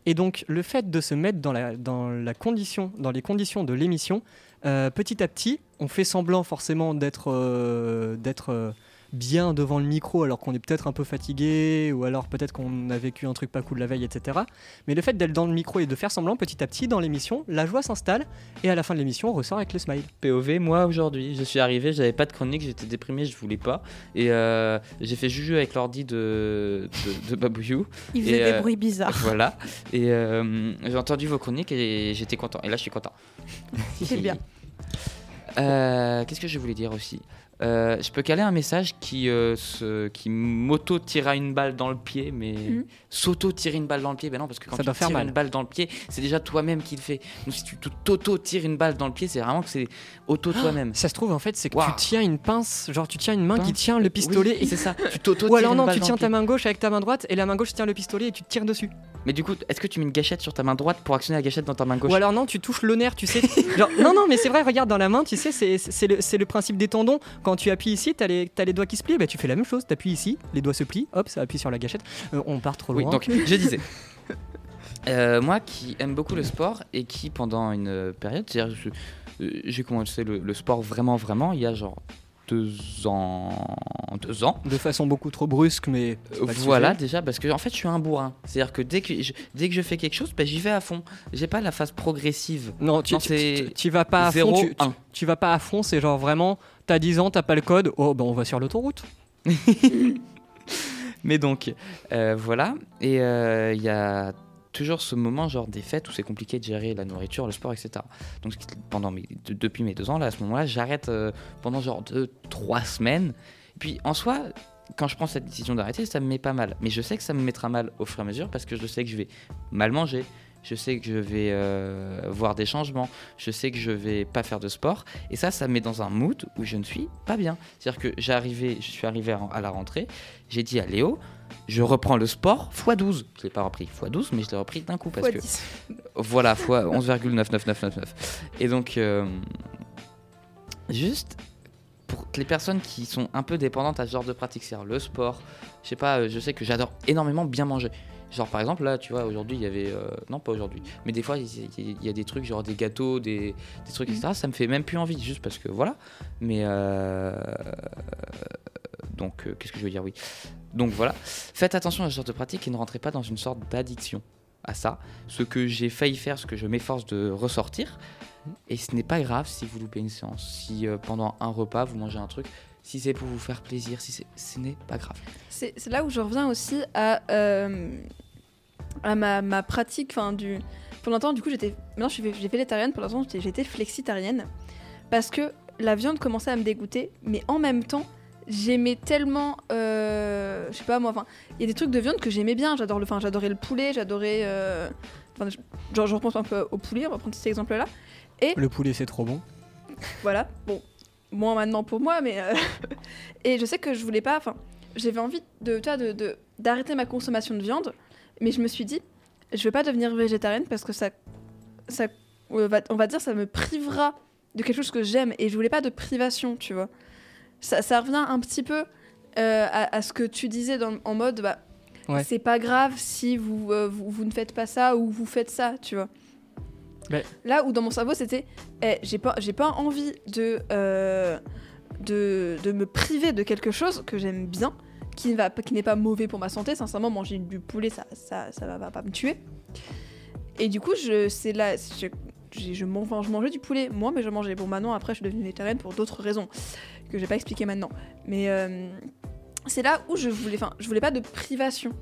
Speaker 1: Et donc le fait de se mettre dans la, dans la condition, dans les conditions de l'émission, euh, petit à petit, on fait semblant forcément d'être d'être bien devant le micro alors qu'on est peut-être un peu fatigué ou alors peut-être qu'on a vécu un truc pas cool la veille, etc. Mais le fait d'être dans le micro et de faire semblant petit à petit dans l'émission, la joie s'installe et à la fin de l'émission, on ressort avec le smile.
Speaker 4: POV, moi aujourd'hui, je suis arrivé, j'avais pas de chronique, j'étais déprimé, je voulais pas. Et euh, j'ai fait juju avec l'ordi de, de, de Babouillou.
Speaker 3: Il faisait
Speaker 4: Et,
Speaker 3: des
Speaker 4: euh,
Speaker 3: bruits bizarres.
Speaker 4: Voilà. Et euh, j'ai entendu vos chroniques et j'étais content. Et là, je suis content.
Speaker 3: C'est bien.
Speaker 4: Euh, Qu'est-ce que je voulais dire aussi? Euh, je peux caler un message qui, euh, qui m'auto-tira une balle dans le pied, mais
Speaker 2: Mhm.
Speaker 4: S'auto-tirer une balle dans le pied, ben non, parce que quand
Speaker 1: Ça
Speaker 4: tu tires
Speaker 1: mal.
Speaker 4: une balle dans le pied, c'est déjà toi-même qui le fais. Donc si tu t'auto-tires une balle dans le pied, c'est vraiment que c'est auto toi-même.
Speaker 1: Ça se trouve en fait, c'est que tu tiens une pince, genre tu tiens une main qui tient le pistolet.
Speaker 4: Oui, c'est ça. Tu t'auto
Speaker 1: Ou alors non, tu tiens ta main gauche avec ta main droite et la main gauche tient le pistolet et tu tires dessus.
Speaker 4: Mais du coup, est-ce que tu mets une gâchette sur ta main droite pour actionner la gâchette dans ta main gauche?
Speaker 1: Ou alors non, tu touches le nerf, tu sais. genre, non, non, mais c'est vrai, regarde dans la main, tu sais, c'est- c'est le, c'est le principe des tendons. Quand tu appuies ici, t'as les, les doigts qui se plient, bah, tu fais la même chose, t'appuies ici, les doigts se plient, hop, ça appuie sur la gâchette. Euh, on part trop
Speaker 4: Oui, donc je disais. Euh, moi qui aime beaucoup le sport et qui pendant une période, c'est-à-dire euh, j'ai commencé le, le sport vraiment vraiment il y a genre deux ans, deux ans.
Speaker 1: De façon beaucoup trop brusque, mais.
Speaker 4: Voilà déjà parce que en fait je suis un bourrin. C'est-à-dire que dès que je, dès que je fais quelque chose, ben, j'y vais à fond. J'ai pas la phase progressive.
Speaker 1: Non, tu,
Speaker 4: Non,
Speaker 1: tu,
Speaker 4: c'est
Speaker 1: tu- tu vas pas à fond.
Speaker 4: 0,
Speaker 1: Tu, tu-
Speaker 4: 1.
Speaker 1: tu vas pas à fond, c'est genre vraiment, t'as 10 ans, t'as pas le code, oh, ben on va sur l'autoroute.
Speaker 4: Mais donc, euh, voilà. Et euh, il y a toujours ce moment, genre des fêtes, où c'est compliqué de gérer la nourriture, le sport, etc. Donc, pendant mes, de- depuis mes deux ans, là, à ce moment-là, j'arrête euh, pendant genre deux, trois semaines. Puis, en soi, quand je prends cette décision d'arrêter, ça me met pas mal. Mais je sais que ça me mettra mal au fur et à mesure parce que je sais que je vais mal manger. Je sais que je vais euh, voir des changements. Je sais que je vais pas faire de sport. Et ça, ça me met dans un mood où je ne suis pas bien. C'est-à-dire que arrivé, je suis arrivé à la rentrée. J'ai dit à Léo, je reprends le sport x12. Je l'ai pas repris x12, mais je l'ai repris d'un coup parce
Speaker 2: Fois
Speaker 4: que
Speaker 2: 10.
Speaker 4: voilà, fois 11,99999. Et donc, euh, juste pour les personnes qui sont un peu dépendantes à ce genre de pratique, c'est-à-dire le sport, je sais pas, euh, je sais que j'adore énormément bien manger. Genre par exemple là, tu vois, aujourd'hui il y avait, euh, non pas aujourd'hui, mais des fois il y, il y a des trucs genre des gâteaux, des, des trucs etc. Ça me fait même plus envie, juste parce que voilà. Mais euh, donc euh, qu'est-ce que je veux dire Oui. Donc voilà, faites attention à ce genre de pratique et ne rentrez pas dans une sorte d'addiction à ça. Ce que j'ai failli faire, ce que je m'efforce de ressortir. Et ce n'est pas grave si vous loupez une séance. Si euh, pendant un repas, vous mangez un truc. Si c'est pour vous faire plaisir, si c'est- ce n'est pas grave.
Speaker 2: C'est là où je reviens aussi à, euh, à ma, ma pratique. Enfin, du... Pour longtemps, du coup, j'étais. Maintenant, j'ai végétarienne. Pour l'instant, j'étais- flexitarienne. Parce que la viande commençait à me dégoûter. Mais en même temps, j'aimais tellement. euh, je sais pas moi. Enfin, il y a des trucs de viande que j'aimais bien. J'adore le, enfin, j'adorais le poulet. J'adorais. euh, Enfin, genre, je repense un peu au poulet. On va prendre cet exemple-là.
Speaker 1: Le poulet, c'est trop bon.
Speaker 2: Voilà, bon, moins maintenant pour moi, mais. euh, et je sais que je voulais pas. Enfin, j'avais envie de, de, d'arrêter ma consommation de viande, mais je me suis dit, je vais pas devenir végétarienne parce que ça. ça on, va, on va dire, ça me privera de quelque chose que j'aime et je voulais pas de privation, tu vois. Ça, ça revient un petit peu euh, à, à ce que tu disais dans- en mode, bah.
Speaker 1: Ouais.
Speaker 2: C'est pas grave si vous, euh, vous, vous ne faites pas ça ou vous faites ça, tu vois. Là où dans mon cerveau c'était, eh, j'ai pas, j'ai pas envie de, euh, de, de me priver de quelque chose que j'aime bien, qui n'est pas mauvais pour ma santé. Sincèrement, manger du poulet, ça, ça, ça va, pas me tuer. Et du coup, je, c'est là, je, mangeais du poulet, moi, mais je mangeais. Bon, maintenant, après, je suis devenue végétarienne pour d'autres raisons que je vais pas expliquer maintenant. Mais euh, c'est là où je voulais, enfin, je voulais pas de privation,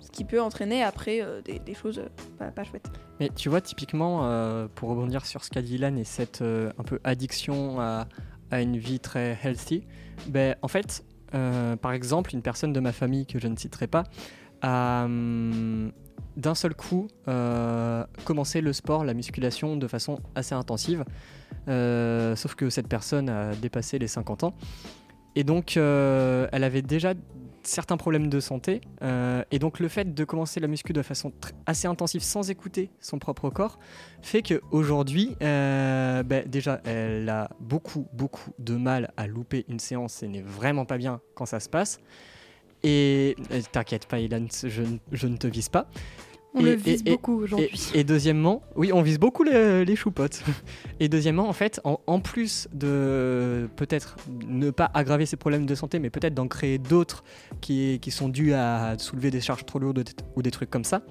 Speaker 2: ce qui peut entraîner après euh, des, choses euh, pas, chouettes.
Speaker 1: Mais tu vois, typiquement, pour rebondir sur ce qu'a dit Ilan et cette un peu addiction à, à une vie très healthy, ben, en fait, euh, par exemple, une personne de ma famille que je ne citerai pas a hum, d'un seul coup euh, commencé le sport, la musculation de façon assez intensive. Euh, sauf que cette personne a dépassé les 50 ans. Et donc, elle avait déjà certains problèmes de santé. euh, et donc, le fait de commencer la muscu de façon assez intensive sans écouter son propre corps fait qu'aujourd'hui, euh, ben, déjà, elle a beaucoup, beaucoup de mal à louper une séance et n'est vraiment pas bien quand ça se passe. Et euh, t'inquiète pas, Ilan, je, je ne te vise pas.
Speaker 3: On
Speaker 1: Et-
Speaker 3: le vise
Speaker 1: et-
Speaker 3: beaucoup aujourd'hui.
Speaker 1: et deuxièmement, oui, on vise beaucoup les, les choupottes. Et deuxièmement, en fait, en, en plus de peut-être ne pas aggraver ses problèmes de santé, mais peut-être d'en créer d'autres qui, qui sont dus à soulever des charges trop lourdes ou des trucs comme ça,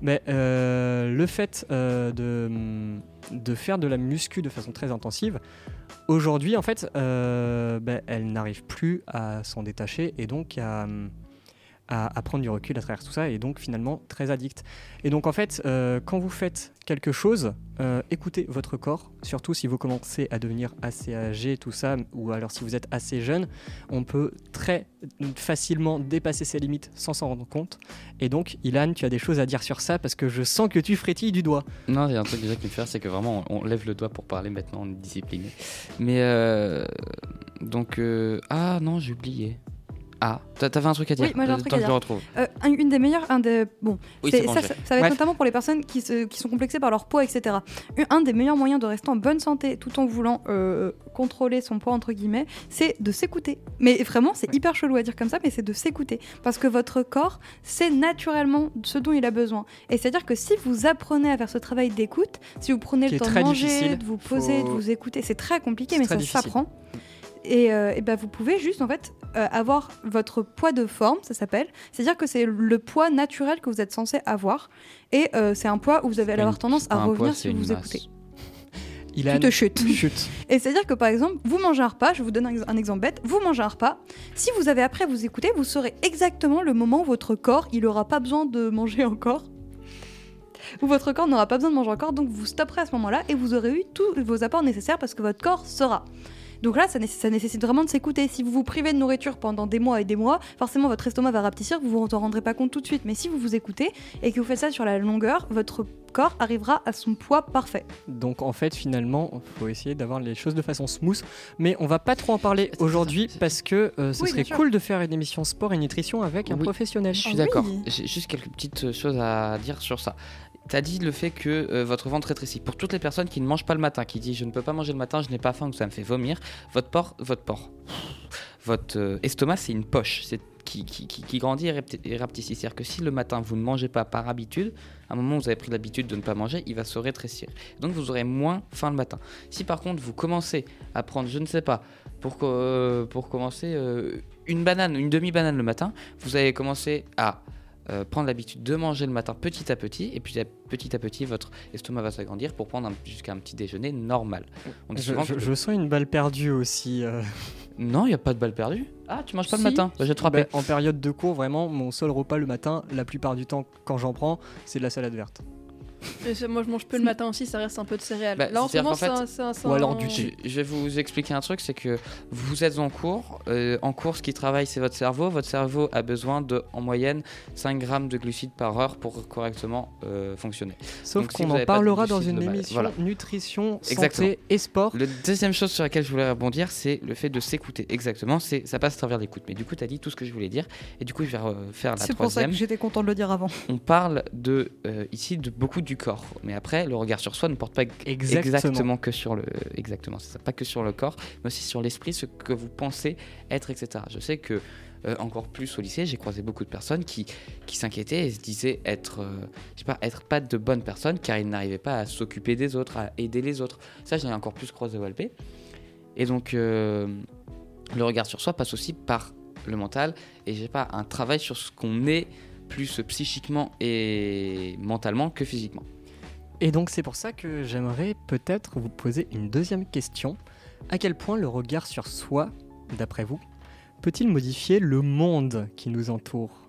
Speaker 1: mais euh, le fait euh, de, de faire de la muscu de façon très intensive, aujourd'hui, en fait, euh, ben, elle n'arrive plus à s'en détacher et donc à, à, prendre du recul à travers tout ça et donc finalement très addict. Et donc en fait, euh, quand vous faites quelque chose, euh, écoutez votre corps, surtout si vous commencez à devenir assez âgé, tout ça, ou alors si vous êtes assez jeune, on peut très facilement dépasser ses limites sans s'en rendre compte. Et donc, Ilan, tu as des choses à dire sur ça parce que je sens que tu frétilles du doigt.
Speaker 4: Non, il y a un truc déjà qui me fait c'est que vraiment on, lève le doigt pour parler maintenant, on est discipliné. Mais euh, donc ah non, j'ai oublié. Ah, t'a- t'avais un truc à dire
Speaker 3: Oui, moi, j'ai un truc
Speaker 4: Tant
Speaker 3: à dire. Euh, un- une des meilleures, un des bon,
Speaker 4: Oui,
Speaker 3: c'est-
Speaker 4: c'est bon,
Speaker 3: ça, va être
Speaker 1: Bref.
Speaker 3: notamment pour les personnes qui, se- qui sont complexées par leur poids, etc. Un, des meilleurs moyens de rester en bonne santé tout en voulant euh, contrôler son poids entre guillemets, c'est de s'écouter. Mais vraiment, c'est hyper chelou à dire comme ça, mais c'est de s'écouter parce que votre corps sait naturellement ce dont il a besoin. Et c'est à dire que si vous apprenez à faire ce travail d'écoute, si vous prenez
Speaker 1: Qui
Speaker 3: le temps de manger,
Speaker 1: difficile.
Speaker 3: de vous poser, de vous écouter, c'est très compliqué, mais ça s'apprend. Et, euh, et ben vous pouvez juste en fait euh, avoir votre poids de forme, ça s'appelle. C'est-à-dire que c'est le poids naturel que vous êtes censé avoir. Et euh, c'est un poids où vous allez avoir
Speaker 4: une-
Speaker 3: tendance à revenir
Speaker 4: poids,
Speaker 3: si vous vous
Speaker 4: masse.
Speaker 3: écoutez.
Speaker 1: Ilan,
Speaker 3: Tu te chutes.
Speaker 1: chute.
Speaker 3: Et c'est-à-dire que par exemple, vous mangez un repas, je vous donne un, ex- un exemple bête, vous mangez un repas, si vous avez après à vous écouter, vous saurez exactement le moment où votre corps, il aura pas besoin de manger encore. Où votre corps n'aura pas besoin de manger encore, donc vous stopperez à ce moment-là et vous aurez eu tous vos apports nécessaires parce que votre corps sera. Donc là, ça, nécess- ça nécessite vraiment de s'écouter. Si vous vous privez de nourriture pendant des mois et des mois, forcément votre estomac va rapetissir, vous vous en rendrez pas compte tout de suite. Mais si vous vous écoutez et que vous faites ça sur la longueur, votre corps arrivera à son poids parfait.
Speaker 1: Donc en fait, finalement, il faut essayer d'avoir les choses de façon smooth. Mais on va pas trop en parler aujourd'hui parce que euh, ce
Speaker 3: Oui,
Speaker 1: serait cool de faire une émission sport et nutrition avec un
Speaker 4: Oui.
Speaker 1: professionnel.
Speaker 4: Je suis
Speaker 3: Ah
Speaker 4: d'accord.
Speaker 3: oui.
Speaker 4: J'ai juste quelques petites choses à dire sur ça. T'as dit le fait que euh, votre ventre rétrécit. Pour toutes les personnes qui ne mangent pas le matin, qui disent je ne peux pas manger le matin, je n'ai pas faim ça me fait vomir, votre porc, votre porc, votre euh, estomac c'est une poche, qui, grandit et rapetissit. C'est-à-dire que si le matin vous ne mangez pas par habitude, à un moment où vous avez pris l'habitude de ne pas manger, il va se rétrécir. Donc vous aurez moins faim le matin. Si par contre vous commencez à prendre, je ne sais pas, pour, euh, pour commencer une banane, une demi-banane le matin, vous allez commencer à euh, prendre l'habitude de manger le matin petit à petit, et puis petit à petit, votre estomac va s'agrandir pour prendre jusqu'à un petit déjeuner normal. On dit
Speaker 1: Je,
Speaker 4: souvent
Speaker 1: je-
Speaker 4: que-
Speaker 1: je sens une balle perdue aussi. euh.
Speaker 4: Non, il n'y a pas de balle perdue. Ah, tu manges pas
Speaker 3: Si.
Speaker 4: le matin bah, rappeler.
Speaker 1: Ben, en période de cours, vraiment, mon seul repas le matin, la plupart du temps, quand j'en prends, c'est de la salade verte.
Speaker 2: Et moi, je mange peu le matin aussi, ça reste un peu de céréales.
Speaker 4: Bah,
Speaker 2: Là, en ce moment,
Speaker 4: qu'en fait-
Speaker 2: c'est un- c'est un- c'est
Speaker 1: Ou alors du
Speaker 4: Je,
Speaker 1: thé.
Speaker 4: je vais vous expliquer un truc, c'est que vous êtes en cours. euh, en cours, ce qui travaille, c'est votre cerveau. Votre cerveau a besoin de, en moyenne, 5 grammes de glucides par heure pour correctement euh, fonctionner.
Speaker 1: Sauf
Speaker 4: si
Speaker 1: qu'on en
Speaker 4: de
Speaker 1: parlera dans une
Speaker 4: mal-
Speaker 1: émission
Speaker 4: voilà.
Speaker 1: nutrition,
Speaker 4: Exactement.
Speaker 1: santé et sport.
Speaker 4: Le deuxième chose sur laquelle je voulais rebondir, c'est le fait de s'écouter. Exactement, c'est ça passe à travers l'écoute. Mais du coup, tu as dit tout ce que je voulais dire. Et du coup, je vais euh, faire la
Speaker 3: C'est pour ça
Speaker 4: troisième.
Speaker 3: que j'étais content de le dire avant.
Speaker 4: On parle de, euh, ici de beaucoup du corps. Mais après, le regard sur soi ne porte pas exactement, que sur le. Exactement, ça. Pas que sur le corps, mais aussi sur l'esprit, ce que vous pensez être, etc. Je sais que. euh, encore plus au lycée, j'ai croisé beaucoup de personnes qui, qui s'inquiétaient et se disaient être, euh, je sais pas, être pas de bonnes personnes car ils n'arrivaient pas à s'occuper des autres, à aider les autres. Ça, j'en ai encore plus croisé au LP. Et donc, euh, le regard sur soi passe aussi par le mental, et j'ai pas un travail sur ce qu'on est plus psychiquement et mentalement que physiquement.
Speaker 1: Et donc c'est pour ça que j'aimerais peut-être vous poser une deuxième question. À quel point le regard sur soi, d'après vous, peut-il modifier le monde qui nous entoure?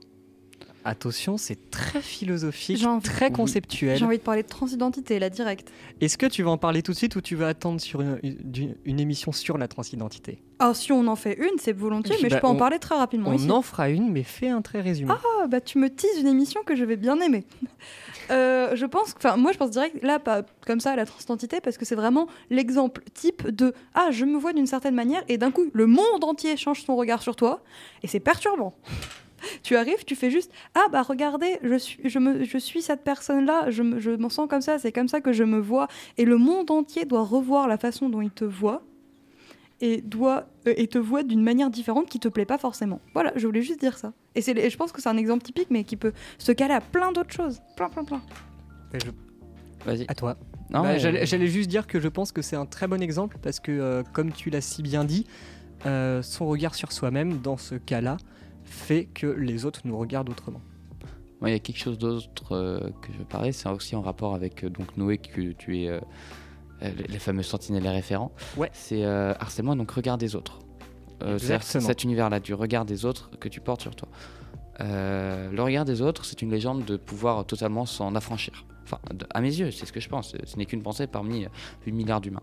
Speaker 1: Attention, c'est très philosophique,
Speaker 3: J'ai envie-
Speaker 1: très
Speaker 4: Oui.
Speaker 1: conceptuel.
Speaker 3: J'ai envie de parler de transidentité, là, direct.
Speaker 1: Est-ce que tu vas en parler tout de suite ou tu vas attendre sur une, une- une émission sur la transidentité?
Speaker 3: Alors, si on en fait une, c'est volontiers, mais
Speaker 1: bah,
Speaker 3: je peux en parler très rapidement
Speaker 1: On
Speaker 3: ici.
Speaker 1: en fera une, mais fais un très résumé.
Speaker 3: Ah, bah tu me teases une émission que je vais bien aimer. Euh, je pense, enfin moi je pense direct là pas comme ça à la transidentité parce que c'est vraiment l'exemple type de ah je me vois d'une certaine manière et d'un coup le monde entier change son regard sur toi et c'est perturbant. Tu arrives, tu fais juste ah bah regardez je suis je me je suis cette personne là je me, je m'en sens comme ça c'est comme ça que je me vois et le monde entier doit revoir la façon dont il te voit et doit euh, et te voit d'une manière différente qui te plaît pas forcément. Voilà, je voulais juste dire ça. Et, c'est, et je pense que c'est un exemple typique, mais qui peut se caler à plein d'autres choses. Plein, plein, plein.
Speaker 1: Je-
Speaker 4: Vas-y.
Speaker 1: À toi.
Speaker 4: Non,
Speaker 1: Bah,
Speaker 4: mais-
Speaker 1: J'allais j'allais juste dire que je pense que c'est un très bon exemple parce que, euh, comme tu l'as si bien dit, euh, son regard sur soi-même, dans ce cas-là, fait que les autres nous regardent autrement.
Speaker 4: Moi, il y a quelque chose d'autre euh, que je veux parler, c'est aussi en rapport avec euh, donc Noé, que tu es euh, euh, les- fameux sentinelles et référents.
Speaker 1: Ouais.
Speaker 4: C'est harcèlement, donc regard des autres.
Speaker 1: Exactement.
Speaker 4: cet univers-là, du regard des autres que tu portes sur toi. Le regard des autres, c'est une légende de pouvoir totalement s'en affranchir. Enfin, de- à mes yeux, c'est ce que je pense. Ce n'est qu'une pensée parmi euh, 8 milliards d'humains.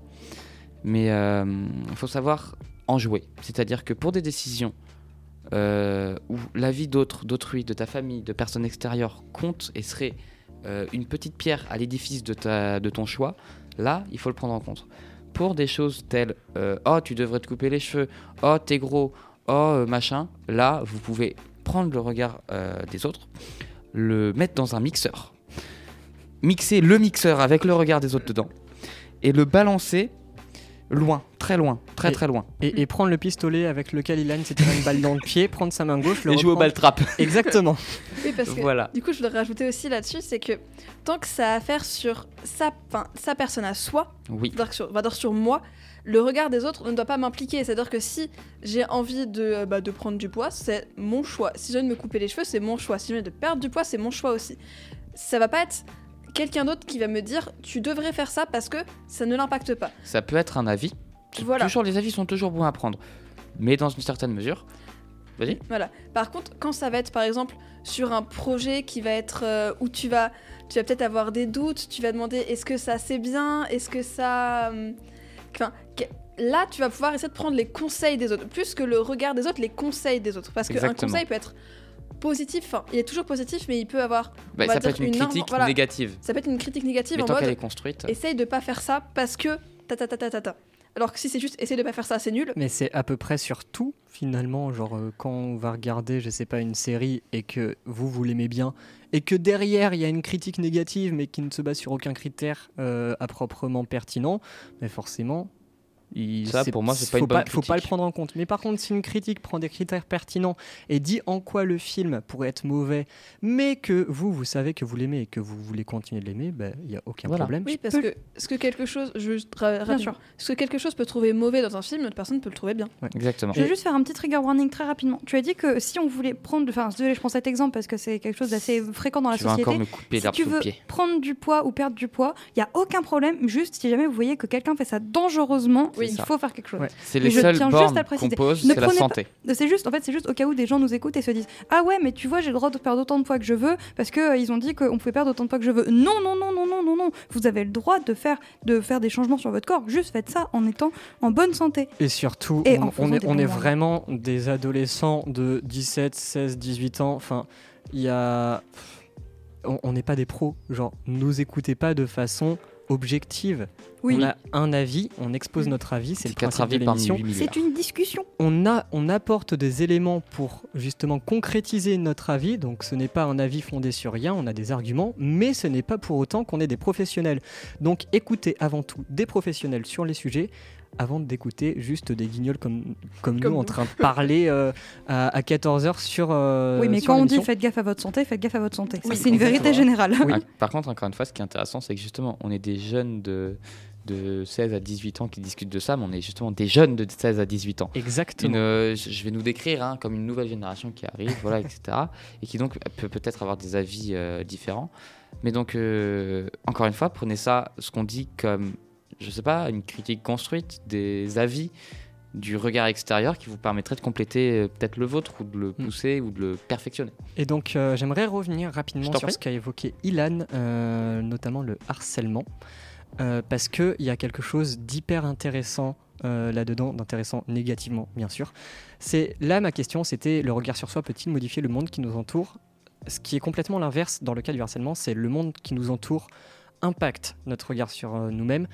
Speaker 4: Mais il faut savoir en jouer. C'est-à-dire que pour des décisions euh, où la vie d'autres, d'autrui, de ta famille, de personnes extérieures compte et serait euh, une petite pierre à l'édifice de, ta, de ton choix, là, il faut le prendre en compte. Pour des choses telles euh, Oh, tu devrais te couper les cheveux, Oh, t'es gros, Oh, euh, machin, là, vous pouvez prendre le regard des autres, le mettre dans un mixeur, mixer le mixeur avec le regard des autres dedans et le balancer loin, très loin, très
Speaker 1: Et-
Speaker 4: très loin.
Speaker 1: Et, et prendre le pistolet avec lequel Ilan tiré une balle dans le pied, prendre sa main gauche, le
Speaker 4: Et jouer au ball trap.
Speaker 1: Exactement.
Speaker 2: Oui, parce que
Speaker 4: Voilà.
Speaker 2: du coup, je voudrais rajouter aussi là-dessus, c'est que tant que ça a affaire sur sa, sa personne à soi,
Speaker 4: Oui.
Speaker 2: sur, va dire sur moi, le regard des autres ne doit pas m'impliquer. C'est-à-dire que si j'ai envie de, euh, bah, de prendre du poids, c'est mon choix. Si j'ai envie de me couper les cheveux, c'est mon choix. Si j'ai envie de perdre du poids, c'est mon choix aussi. Ça va pas être quelqu'un d'autre qui va me dire tu devrais faire ça parce que ça ne l'impacte pas.
Speaker 4: Ça peut être un avis.
Speaker 2: Voilà.
Speaker 4: Toujours, les avis sont toujours bons à prendre, mais dans une certaine mesure. Vas-y.
Speaker 2: Voilà. Par contre, quand ça va être par exemple sur un projet qui va être euh, où tu vas, tu vas peut-être avoir des doutes, tu vas demander est-ce que ça c'est bien, est-ce que ça, hum, enfin, là tu vas pouvoir essayer de prendre les conseils des autres, plus que le regard des autres, les conseils des autres, parce qu'un conseil peut être positif, enfin, il est toujours positif, mais il peut avoir,
Speaker 4: Bah, ça peut être une critique
Speaker 2: voilà.
Speaker 4: négative.
Speaker 2: ça peut être une critique négative
Speaker 4: Mais
Speaker 2: en
Speaker 4: tant qu'elle
Speaker 2: mode
Speaker 4: est construite.
Speaker 2: essaye de pas faire ça parce que ta ta ta ta ta ta. Alors que si c'est juste essaye de pas faire ça, c'est nul.
Speaker 1: Mais c'est à peu près sur tout, finalement. Genre, euh, quand on va regarder, je sais pas, une série et que vous, vous l'aimez bien, et que derrière, il y a une critique négative, mais qui ne se base sur aucun critère euh, à proprement pertinent, mais forcément. Il-
Speaker 4: Ça, pour moi, c'est pas
Speaker 1: faut
Speaker 4: une bonne
Speaker 1: Faut pas le
Speaker 4: critique.
Speaker 1: prendre en compte. Mais par contre, si une critique prend des critères pertinents et dit en quoi le film pourrait être mauvais, mais que vous, vous savez que vous l'aimez et que vous voulez continuer de l'aimer, ben, il y a aucun
Speaker 4: Voilà.
Speaker 1: problème.
Speaker 2: Oui, parce que ce que quelque chose, je
Speaker 3: sûr.
Speaker 2: ce que quelque chose peut trouver mauvais dans un film, une autre personne peut le trouver bien.
Speaker 4: Exactement.
Speaker 3: Je vais juste faire un petit trigger warning très rapidement. Tu as dit que si on voulait prendre, enfin, désolé, je prends cet exemple parce que c'est quelque chose d'assez fréquent dans la
Speaker 4: Tu vas
Speaker 3: société.
Speaker 4: encore me couper
Speaker 3: Si tu veux
Speaker 4: pied.
Speaker 3: prendre du poids ou perdre du poids, il y a aucun problème. Juste si jamais vous voyez que quelqu'un fait ça dangereusement,
Speaker 4: Oui,
Speaker 3: il
Speaker 4: ça.
Speaker 3: faut faire quelque chose.
Speaker 1: Ouais.
Speaker 4: C'est les
Speaker 3: je
Speaker 4: seules
Speaker 3: tiens juste à
Speaker 4: bornes qu'on
Speaker 3: préciser.
Speaker 4: pose, c'est la santé.
Speaker 3: C'est juste, en fait, c'est juste au cas où des gens nous écoutent et se disent Ah ouais, mais tu vois, j'ai le droit de perdre autant de poids que je veux parce que euh, ils ont dit qu'on pouvait perdre autant de poids que je veux. Non, non, non, non, non, non, non. Vous avez le droit de faire, de faire des changements sur votre corps. Juste faites ça en étant en bonne santé.
Speaker 1: Et surtout,
Speaker 3: Et
Speaker 1: on, on est, on est vraiment des adolescents de 17, 16, 18 ans. Enfin, il y a. On on n'est pas des pros. Genre, nous écoutez pas de façon objective.
Speaker 3: Oui,
Speaker 1: On a un avis, on expose notre avis, c'est le principe de
Speaker 4: avis parmi
Speaker 1: l'émission.
Speaker 4: 8 milliards.
Speaker 3: c'est une discussion.
Speaker 1: On, a, on apporte des éléments pour justement concrétiser notre avis. Donc, ce n'est pas un avis fondé sur rien, on a des arguments, mais ce n'est pas pour autant qu'on est des professionnels. Donc, écoutez avant tout des professionnels sur les sujets avant d'écouter juste des guignols comme, comme,
Speaker 2: Comme
Speaker 1: nous en train de parler euh, à, 14h sur. euh,
Speaker 3: oui, mais
Speaker 1: sur
Speaker 3: quand on dit faites gaffe à votre santé, faites gaffe à votre santé.
Speaker 2: Oui,
Speaker 3: c'est une vérité générale.
Speaker 1: Oui.
Speaker 4: Ah, Par contre, encore une fois, ce qui est intéressant, c'est que justement, on est des jeunes de de 16 à 18 ans qui discutent de ça, mais on est justement des jeunes de 16 à 18 ans.
Speaker 1: Exactement.
Speaker 4: Une, euh, je je vais nous décrire hein, comme une nouvelle génération qui arrive, voilà, etc. Et qui donc peut peut-être avoir des avis euh, différents. Mais donc, euh, encore une fois, prenez ça, ce qu'on dit comme, je sais pas, une critique construite, des avis, du regard extérieur qui vous permettrait de compléter euh, peut-être le vôtre ou de le
Speaker 1: Mm.
Speaker 4: pousser ou de le perfectionner.
Speaker 1: Et donc, euh, j'aimerais revenir rapidement sur
Speaker 4: prie.
Speaker 1: ce qu'a évoqué Ilan, euh, notamment le harcèlement, euh, parce qu'il y a quelque chose d'hyper intéressant là-dedans, d'intéressant négativement, bien sûr. C'est là ma question, c'était le regard sur soi peut-il modifier le monde qui nous entoure? Ce qui est complètement l'inverse dans le cas du harcèlement, c'est le monde qui nous entoure impacte notre regard sur nous-mêmes.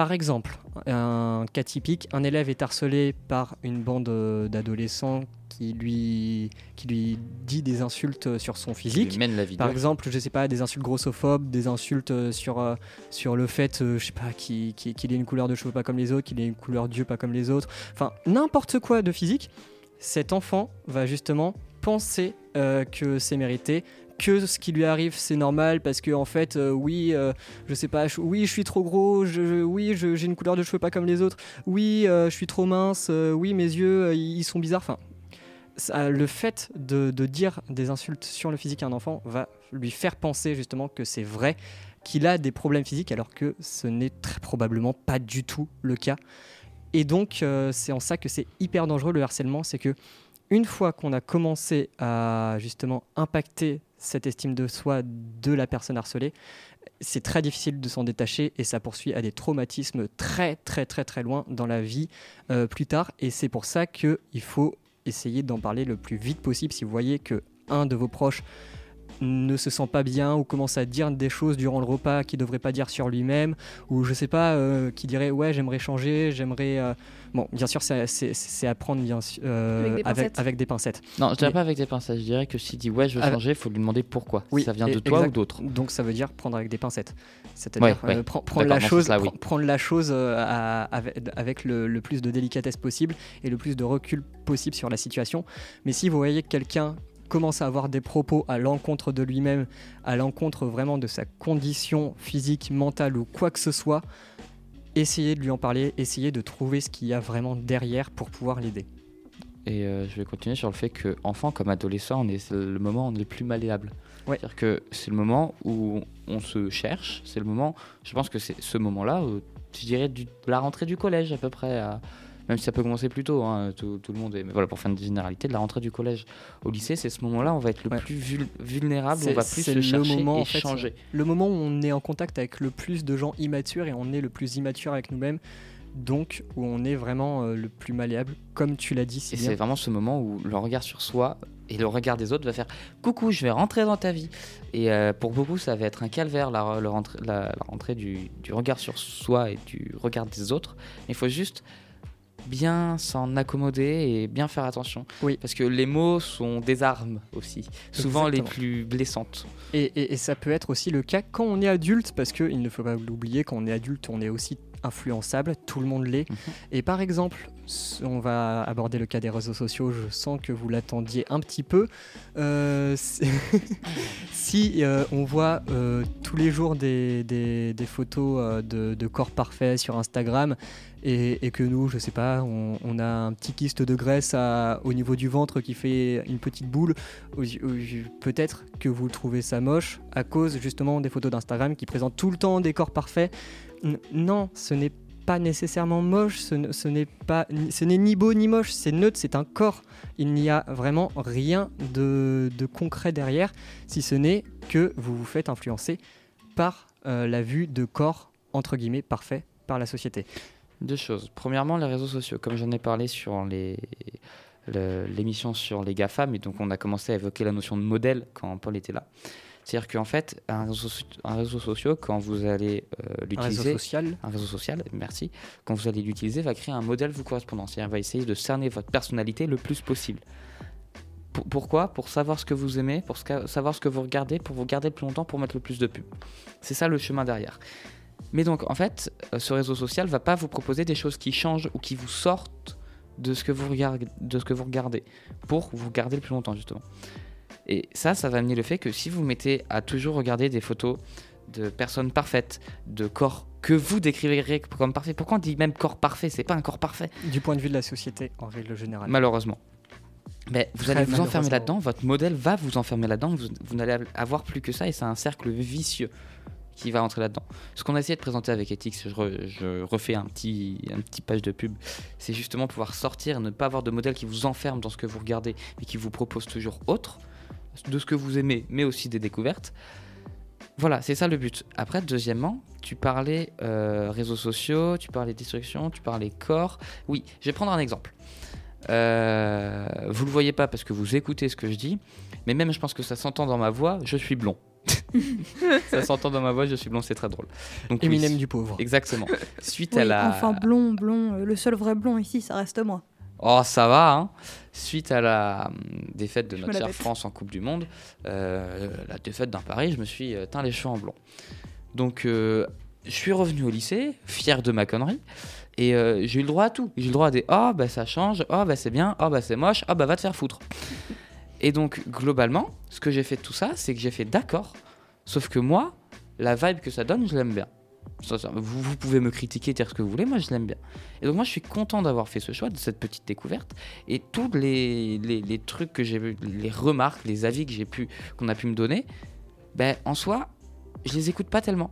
Speaker 1: Par exemple, un cas typique, un élève est harcelé par une bande euh, d'adolescents qui lui, qui lui dit des insultes sur son physique.
Speaker 4: lui mène la vie.
Speaker 1: Par exemple, je sais pas, des insultes grossophobes, des insultes euh, sur, euh, sur le fait, euh, je sais pas, qu'il ait une couleur de cheveux pas comme les autres, qu'il ait une couleur d'yeux pas comme les autres. Enfin, n'importe quoi de physique, cet enfant va justement penser euh, que c'est mérité, que ce qui lui arrive c'est normal parce que en fait, euh, oui, euh, je sais pas, oui, je suis trop gros, oui, j'ai une couleur de cheveux pas comme les autres, oui, euh, je suis trop mince, oui, mes yeux, ils sont bizarres. Enfin, le fait de, dire des insultes sur le physique à un enfant va lui faire penser justement que c'est vrai qu'il a des problèmes physiques alors que ce n'est très probablement pas du tout le cas. Et donc c'est en ça que c'est hyper dangereux le harcèlement, c'est que une fois qu'on a commencé à justement impacter cette estime de soi de la personne harcelée, c'est très difficile de s'en détacher et ça poursuit à des traumatismes très très très très loin dans la vie euh, plus tard. Et c'est pour ça qu'il faut essayer d'en parler le plus vite possible si vous voyez que un de vos proches ne se sent pas bien ou commence à dire des choses durant le repas qu'il ne devrait pas dire sur lui-même ou je sais pas euh, qui dirait ouais j'aimerais changer j'aimerais euh, bon bien sûr c'est- à prendre bien sûr euh,
Speaker 2: Avec des
Speaker 1: avec,
Speaker 2: pincettes.
Speaker 1: avec des pincettes
Speaker 4: Non, je dirais
Speaker 1: Mais-
Speaker 4: pas avec des pincettes. Je dirais que s'il dit ouais, je veux
Speaker 1: Avec-
Speaker 4: changer, il faut lui demander pourquoi.
Speaker 1: Oui,
Speaker 4: ça vient de toi
Speaker 1: exact.
Speaker 4: ou d'autres.
Speaker 1: donc ça veut dire prendre avec des pincettes c'est-à-dire
Speaker 4: Ouais, ouais.
Speaker 1: euh, pre- prendre la chose
Speaker 4: sens-là, oui.
Speaker 1: pre- prendre la chose euh, à- avec, avec le, le plus de délicatesse possible et le plus de recul possible sur la situation mais si vous voyez que quelqu'un commence à avoir des propos à l'encontre de lui-même, à l'encontre vraiment de sa condition physique, mentale ou quoi que ce soit, essayez de lui en parler, essayez de trouver ce qu'il y a vraiment derrière pour pouvoir l'aider.
Speaker 4: Et euh, je vais continuer sur le fait que enfant comme adolescent, on est le moment où on est le plus malléable.
Speaker 1: Ouais.
Speaker 4: C'est-à-dire que c'est le moment où on se cherche. C'est le moment. Je pense que c'est ce moment-là, je dirais de la rentrée du collège à peu près. à- même si ça peut commencer plus tôt, hein, tout, tout le monde. Est, mais voilà, pour faire une généralité, de la rentrée du collège au lycée, c'est ce moment-là où on va être le
Speaker 1: Ouais.
Speaker 4: plus vul- vulnérable, on va plus se
Speaker 1: le
Speaker 4: chercher
Speaker 1: moment,
Speaker 4: et
Speaker 1: en fait,
Speaker 4: changer.
Speaker 1: Le moment où on est en contact avec le plus de gens immatures et on est le plus immature avec nous-mêmes, donc où on est vraiment euh, le plus malléable, comme tu l'as dit si
Speaker 4: Et c'est vraiment ce moment où le regard sur soi et le regard des autres va faire coucou, je vais rentrer dans ta vie. Et euh, pour beaucoup, ça va être un calvaire, la, le rentrée, la, la rentrée du, du regard sur soi et du regard des autres. Il faut juste bien s'en accommoder et bien faire attention.
Speaker 1: Oui.
Speaker 4: Parce que les mots sont des armes aussi, souvent les plus blessantes.
Speaker 1: Et, et- et ça peut être aussi le cas quand on est adulte, parce qu'il ne faut pas l'oublier, quand on est adulte, on est aussi influençable, tout le monde l'est.
Speaker 4: Mhm.
Speaker 1: Et par exemple, on va aborder le cas des réseaux sociaux, je sens que vous l'attendiez un petit peu. Euh, si euh, on voit euh, tous les jours des, des- des photos de, de corps parfaits sur Instagram, et, et que nous, je sais pas, on, on a un petit kyste de graisse à- au niveau du ventre qui fait une petite boule, peut-être que vous trouvez ça moche à cause justement des photos d'Instagram qui présentent tout le temps des corps parfaits. Non, ce n'est pas nécessairement moche, ce, ne- ce n'est pas, ce n'est ni beau ni moche, c'est neutre, c'est un corps. Il n'y a vraiment rien de, concret derrière, si ce n'est que vous vous faites influencer par euh, la vue de corps entre guillemets parfait par la société.
Speaker 4: Deux choses. Premièrement, les réseaux sociaux. Comme j'en ai parlé sur l'émission sur les GAFAM, et donc on a commencé à évoquer la notion de modèle quand Paul était là. C'est-à-dire qu'en fait, un réseau, soci- un réseau social, quand vous allez euh,
Speaker 1: Un réseau
Speaker 4: l'utiliser,
Speaker 1: social,
Speaker 4: un réseau social, merci, quand vous allez l'utiliser, va créer un modèle vous correspondant. C'est-à-dire va essayer de cerner votre personnalité le plus possible. Pour- pourquoi? Pour savoir ce que vous aimez, pour savoir ce que vous regardez, pour vous garder le plus longtemps, pour mettre le plus de pubs. C'est ça le chemin derrière. Mais donc, en fait, euh, ce réseau social va pas vous proposer des choses qui changent ou qui vous sortent de ce que vous regardez, de ce que vous regardez pour vous garder le plus longtemps, justement. Et ça, ça va amener le fait que si vous mettez à toujours regarder des photos de personnes parfaites, de corps que vous décriverez comme parfait. Pourquoi on dit même corps parfait? C'est pas un corps parfait,
Speaker 1: Du point de vue de la société, en règle générale.
Speaker 4: malheureusement. Mais vous
Speaker 1: Très
Speaker 4: allez vous enfermer là-dedans, votre modèle va vous enfermer là-dedans, vous, vous n'allez avoir plus que ça et c'est un cercle vicieux qui va entrer là-dedans. Ce qu'on a essayé de présenter avec Ethics, je, re- je refais un petit, un petit page de pub, c'est justement pouvoir sortir, ne pas avoir de modèle qui vous enferme dans ce que vous regardez, mais qui vous propose toujours autre, de ce que vous aimez, mais aussi des découvertes. Voilà, c'est ça le but. Après, deuxièmement, tu parlais euh, réseaux sociaux, tu parlais destruction, tu parlais corps. Oui, je vais prendre un exemple. Euh, vous le voyez pas parce que vous écoutez ce que je dis, mais même je pense que ça s'entend dans ma voix, je suis blond. ça s'entend dans ma voix, je suis blond, c'est très drôle. Donc, oui,
Speaker 1: Eminem du pauvre.
Speaker 4: Exactement. Suite à
Speaker 3: Oui,
Speaker 4: la.
Speaker 3: Enfin, blond, blond, euh, le seul vrai blond ici, ça reste moi.
Speaker 4: Oh, ça va, hein. Suite à la hum, défaite de
Speaker 2: Je
Speaker 4: notre chère. France en Coupe du Monde, euh, la défaite d'un Paris, je me suis euh, teint les cheveux en blond. Donc, euh, je suis revenu au lycée, fier de ma connerie, et euh, j'ai eu le droit à tout. J'ai eu le droit à des Oh, bah ça change, oh, bah c'est bien, oh, bah c'est moche, oh, bah va te faire foutre. Et donc, globalement, ce que j'ai fait de tout ça, c'est que j'ai fait d'accord, sauf que moi, la vibe que ça donne, je l'aime bien. Vous, vous pouvez me critiquer, dire ce que vous voulez, moi je l'aime bien. Et donc moi je suis content d'avoir fait ce choix, de cette petite découverte. Et tous les, les, les trucs que j'ai vu, les remarques, les avis que j'ai pu, qu'on a pu me donner, ben en soi, je les écoute pas tellement.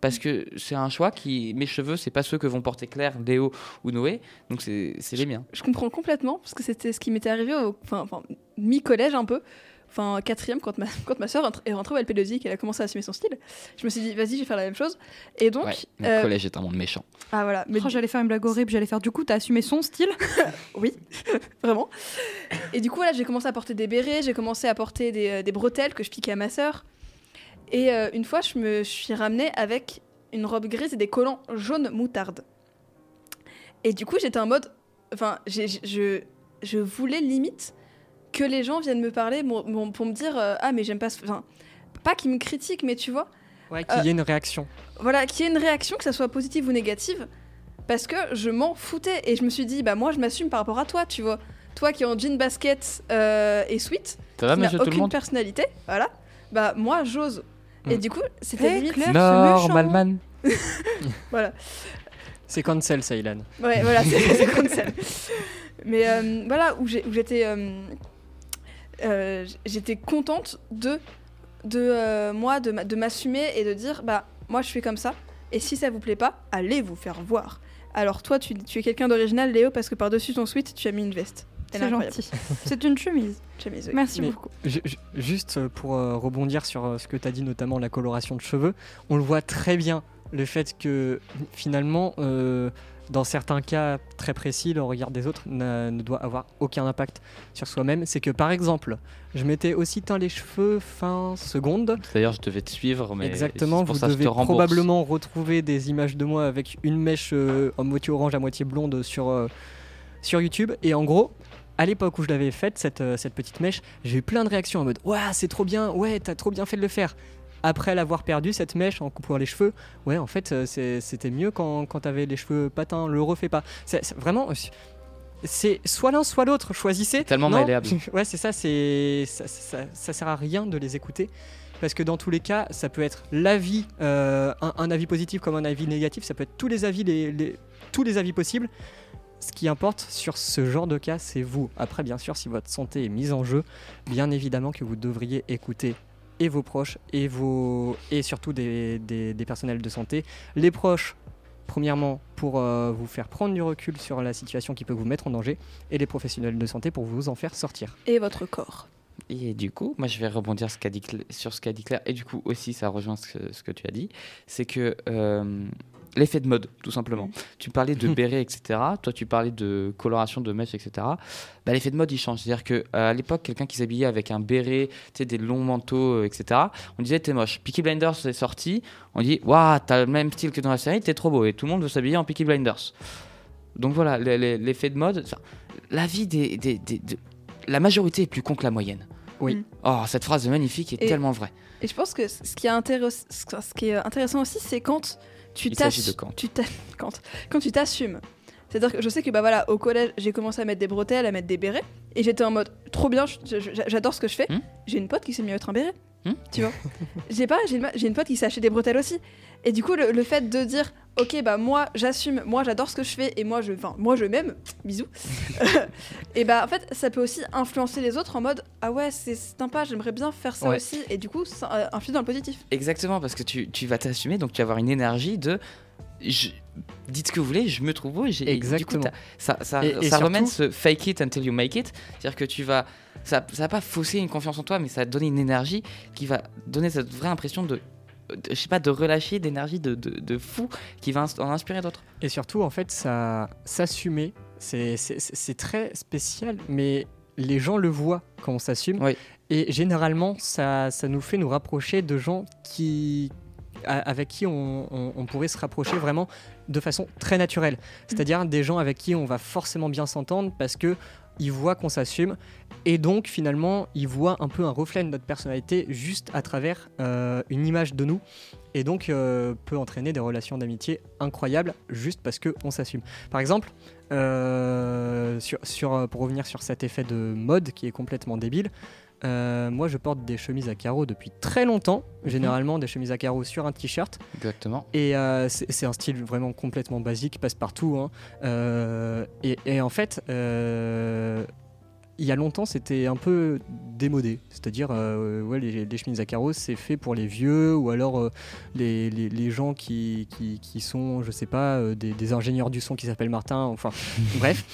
Speaker 4: Parce que c'est un choix qui. Mes cheveux, c'est pas ceux que vont porter Claire, Léo ou Noé, donc c'est c'est les miens.
Speaker 2: Je comprends complètement, parce que c'était ce qui m'était arrivé au enfin, enfin, mi-collège un peu, enfin quatrième, quand ma, quand ma soeur est rentrée au LP2I et qu'elle a commencé à assumer son style. Je me suis dit, vas-y, je vais faire la même chose. Et donc,
Speaker 4: Ouais, mon
Speaker 2: euh,
Speaker 4: collège est un monde méchant.
Speaker 2: ah voilà, mais
Speaker 3: Oh, j'allais faire une blague horrible, j'allais faire du coup, t'as assumé son style?
Speaker 2: Oui, vraiment. Et du coup, voilà, j'ai commencé à porter des bérets, j'ai commencé à porter des, euh, des bretelles que je piquais à ma soeur. Et euh, une fois, je me suis ramenée avec une robe grise et des collants jaunes moutarde. Et du coup, j'étais en mode. Enfin, je, je voulais limite que les gens viennent me parler pour me dire euh, Ah, mais j'aime pas ce. Enfin, pas qu'ils me critiquent, mais tu vois,
Speaker 1: Ouais, qu'il y ait une réaction.
Speaker 2: voilà, qu'il y ait une réaction, que ça soit positive ou négative, parce que je m'en foutais et je me suis dit, bah moi je m'assume par rapport à toi, tu vois. Toi qui es en jean basket euh, et sweat,
Speaker 4: Ça va,
Speaker 2: qui n'a
Speaker 4: tout le
Speaker 2: aucune
Speaker 4: monde
Speaker 2: personnalité, voilà, bah moi j'ose. Et
Speaker 1: Mm.
Speaker 2: du coup, c'était
Speaker 3: Eh,
Speaker 2: limite.
Speaker 3: Claire, c'est méchant.
Speaker 4: Normalman.
Speaker 2: Voilà,
Speaker 1: C'est cancel, ça, Ilan.
Speaker 2: ouais, voilà, c'est ça. Mais euh, voilà, où j'étais. euh, euh, j'étais contente de, de euh, moi, de, ma- de m'assumer et de dire, bah moi je suis comme ça, et si ça vous plaît pas, allez vous faire voir. Alors toi, tu, tu es quelqu'un d'original, Léo, parce que par-dessus ton sweat, tu as mis une veste. Elle est
Speaker 3: C'est
Speaker 2: incroyable.
Speaker 3: gentil. C'est une chemise.
Speaker 2: Chemise, oui.
Speaker 3: Merci
Speaker 1: Mais-
Speaker 3: beaucoup.
Speaker 1: Ju- ju- Juste euh, pour euh, rebondir sur euh, ce que tu as dit, notamment la coloration de cheveux, on le voit très bien, le fait que finalement, euh, dans certains cas très précis, le regard des autres ne doit avoir aucun impact sur soi-même. C'est que par exemple, je m'étais aussi teint les cheveux fin seconde.
Speaker 4: D'ailleurs, je devais te suivre, mais
Speaker 1: Exactement,
Speaker 4: pour
Speaker 1: vous
Speaker 4: ça que je te
Speaker 1: devez probablement retrouver des images de moi avec une mèche euh, en moitié orange à moitié blonde sur, euh, sur YouTube. Et en gros, à l'époque où je l'avais faite, cette, euh, cette petite mèche, j'ai eu plein de réactions en mode Waouh, c'est trop bien, ouais, t'as trop bien fait de le faire. Après l'avoir perdu, cette mèche en coupant les cheveux, ouais, en fait, euh, c'était mieux quand, quand t'avais les cheveux patins, le refais pas. C'est vraiment. C'est soit l'un, soit l'autre, choisissez.
Speaker 4: Tellement
Speaker 1: Non.
Speaker 4: malléable.
Speaker 1: ouais, c'est ça, c'est ça, ça, ça sert à rien de les écouter. Parce que dans tous les cas, ça peut être l'avis, euh, un, un avis positif comme un avis négatif, ça peut être tous les avis, les, les- tous les avis possibles. Ce qui importe sur ce genre de cas, c'est vous. Après, bien sûr, si votre santé est mise en jeu, bien évidemment que vous devriez écouter et vos proches et, vos, et surtout des, des- des personnels de santé. Les proches, premièrement, pour euh, vous faire prendre du recul sur la situation qui peut vous mettre en danger, et les professionnels de santé pour vous en faire sortir.
Speaker 2: Et votre corps.
Speaker 4: Et du coup, moi je vais rebondir ce qu'a dit sur ce qu'a dit Claire, et du coup aussi ça rejoint ce que, ce que tu as dit, c'est que euh, l'effet de mode, tout simplement. Tu parlais de béret, etc. Toi tu parlais de coloration de mèches, etc. Bah, l'effet de mode il change. C'est-à-dire qu'à l'époque, quelqu'un qui s'habillait avec un béret, tu sais, des longs manteaux, euh, etc., on disait t'es moche. Peaky Blinders est sorti, on dit waouh, t'as le même style que dans la série, t'es trop beau, et tout le monde veut s'habiller en Peaky Blinders. Donc voilà, le- le- l'effet de mode, la vie des, des- des- de- La majorité est plus con que la moyenne.
Speaker 1: Oui.
Speaker 2: Mm.
Speaker 4: Oh, cette phrase est magnifique et,
Speaker 2: Et-
Speaker 4: tellement vraie.
Speaker 2: Et je pense que ce qui est, intéress- ce qui est intéressant aussi, c'est quand tu
Speaker 4: Il s'agit
Speaker 2: t'assumes.
Speaker 4: de Kant.
Speaker 2: Tu t'a- quand, tu t'assumes. C'est-à-dire que je sais que bah voilà, au collège, j'ai commencé à mettre des bretelles, à mettre des bérets, et j'étais en mode trop bien, j'adore ce que je fais.
Speaker 4: Hmm.
Speaker 2: J'ai une pote qui s'est mis à mettre un béret.
Speaker 4: Hmm
Speaker 2: tu vois J'ai pas, j'ai une, pote qui s'est acheté des bretelles aussi. Et du coup, le, le fait de dire, ok, bah moi j'assume, moi j'adore ce que je fais et moi je, enfin, moi je m'aime, bisous. et bah en fait, ça peut aussi influencer les autres en mode, ah ouais, c'est sympa, j'aimerais bien faire ça
Speaker 1: Ouais.
Speaker 2: aussi. Et du coup, ça euh, influe dans le positif.
Speaker 4: Exactement, parce que tu, tu vas t'assumer, donc tu vas avoir une énergie de. Je- dites ce que vous voulez, je me trouve beau. et j'ai- et Du coup,
Speaker 1: Exactement.
Speaker 4: ça, ça,
Speaker 1: Et- et
Speaker 4: ça
Speaker 1: surtout-
Speaker 4: remène ce fake it until you make it. C'est-à-dire que tu vas. Ça, ça va pas fausser une confiance en toi, mais ça va donner une énergie qui va donner cette vraie impression de. de- je sais pas, de relâcher, d'énergie de, de, de fou qui va en inspirer d'autres.
Speaker 1: Et surtout, en fait, ça s'assumer, c'est c'est- très spécial, mais les gens le voient quand on s'assume.
Speaker 4: Oui.
Speaker 1: Et généralement, ça, ça nous fait nous rapprocher de gens qui avec qui on, pourrait se rapprocher vraiment de façon très naturelle. C'est-à-dire des gens avec qui on va forcément bien s'entendre parce que ils voient qu'on s'assume et donc finalement ils voient un peu un reflet de notre personnalité juste à travers euh, une image de nous et donc euh, peut entraîner des relations d'amitié incroyables juste parce que on s'assume. Par exemple, euh, pour revenir sur cet effet de mode qui est complètement débile, euh, moi je porte des chemises à carreaux depuis très longtemps, généralement des chemises à carreaux sur un t-shirt.
Speaker 4: Exactement.
Speaker 1: Et euh, c'est un style vraiment complètement basique, passe partout. hein. Euh, et, et en fait, il y a longtemps, c'était un peu démodé. C'est-à-dire, ouais, les, les chemises à carreaux, c'est fait pour les vieux ou alors les, les- les gens qui, qui, qui sont, je sais pas, des, des ingénieurs du son qui s'appellent Martin. Enfin, bref.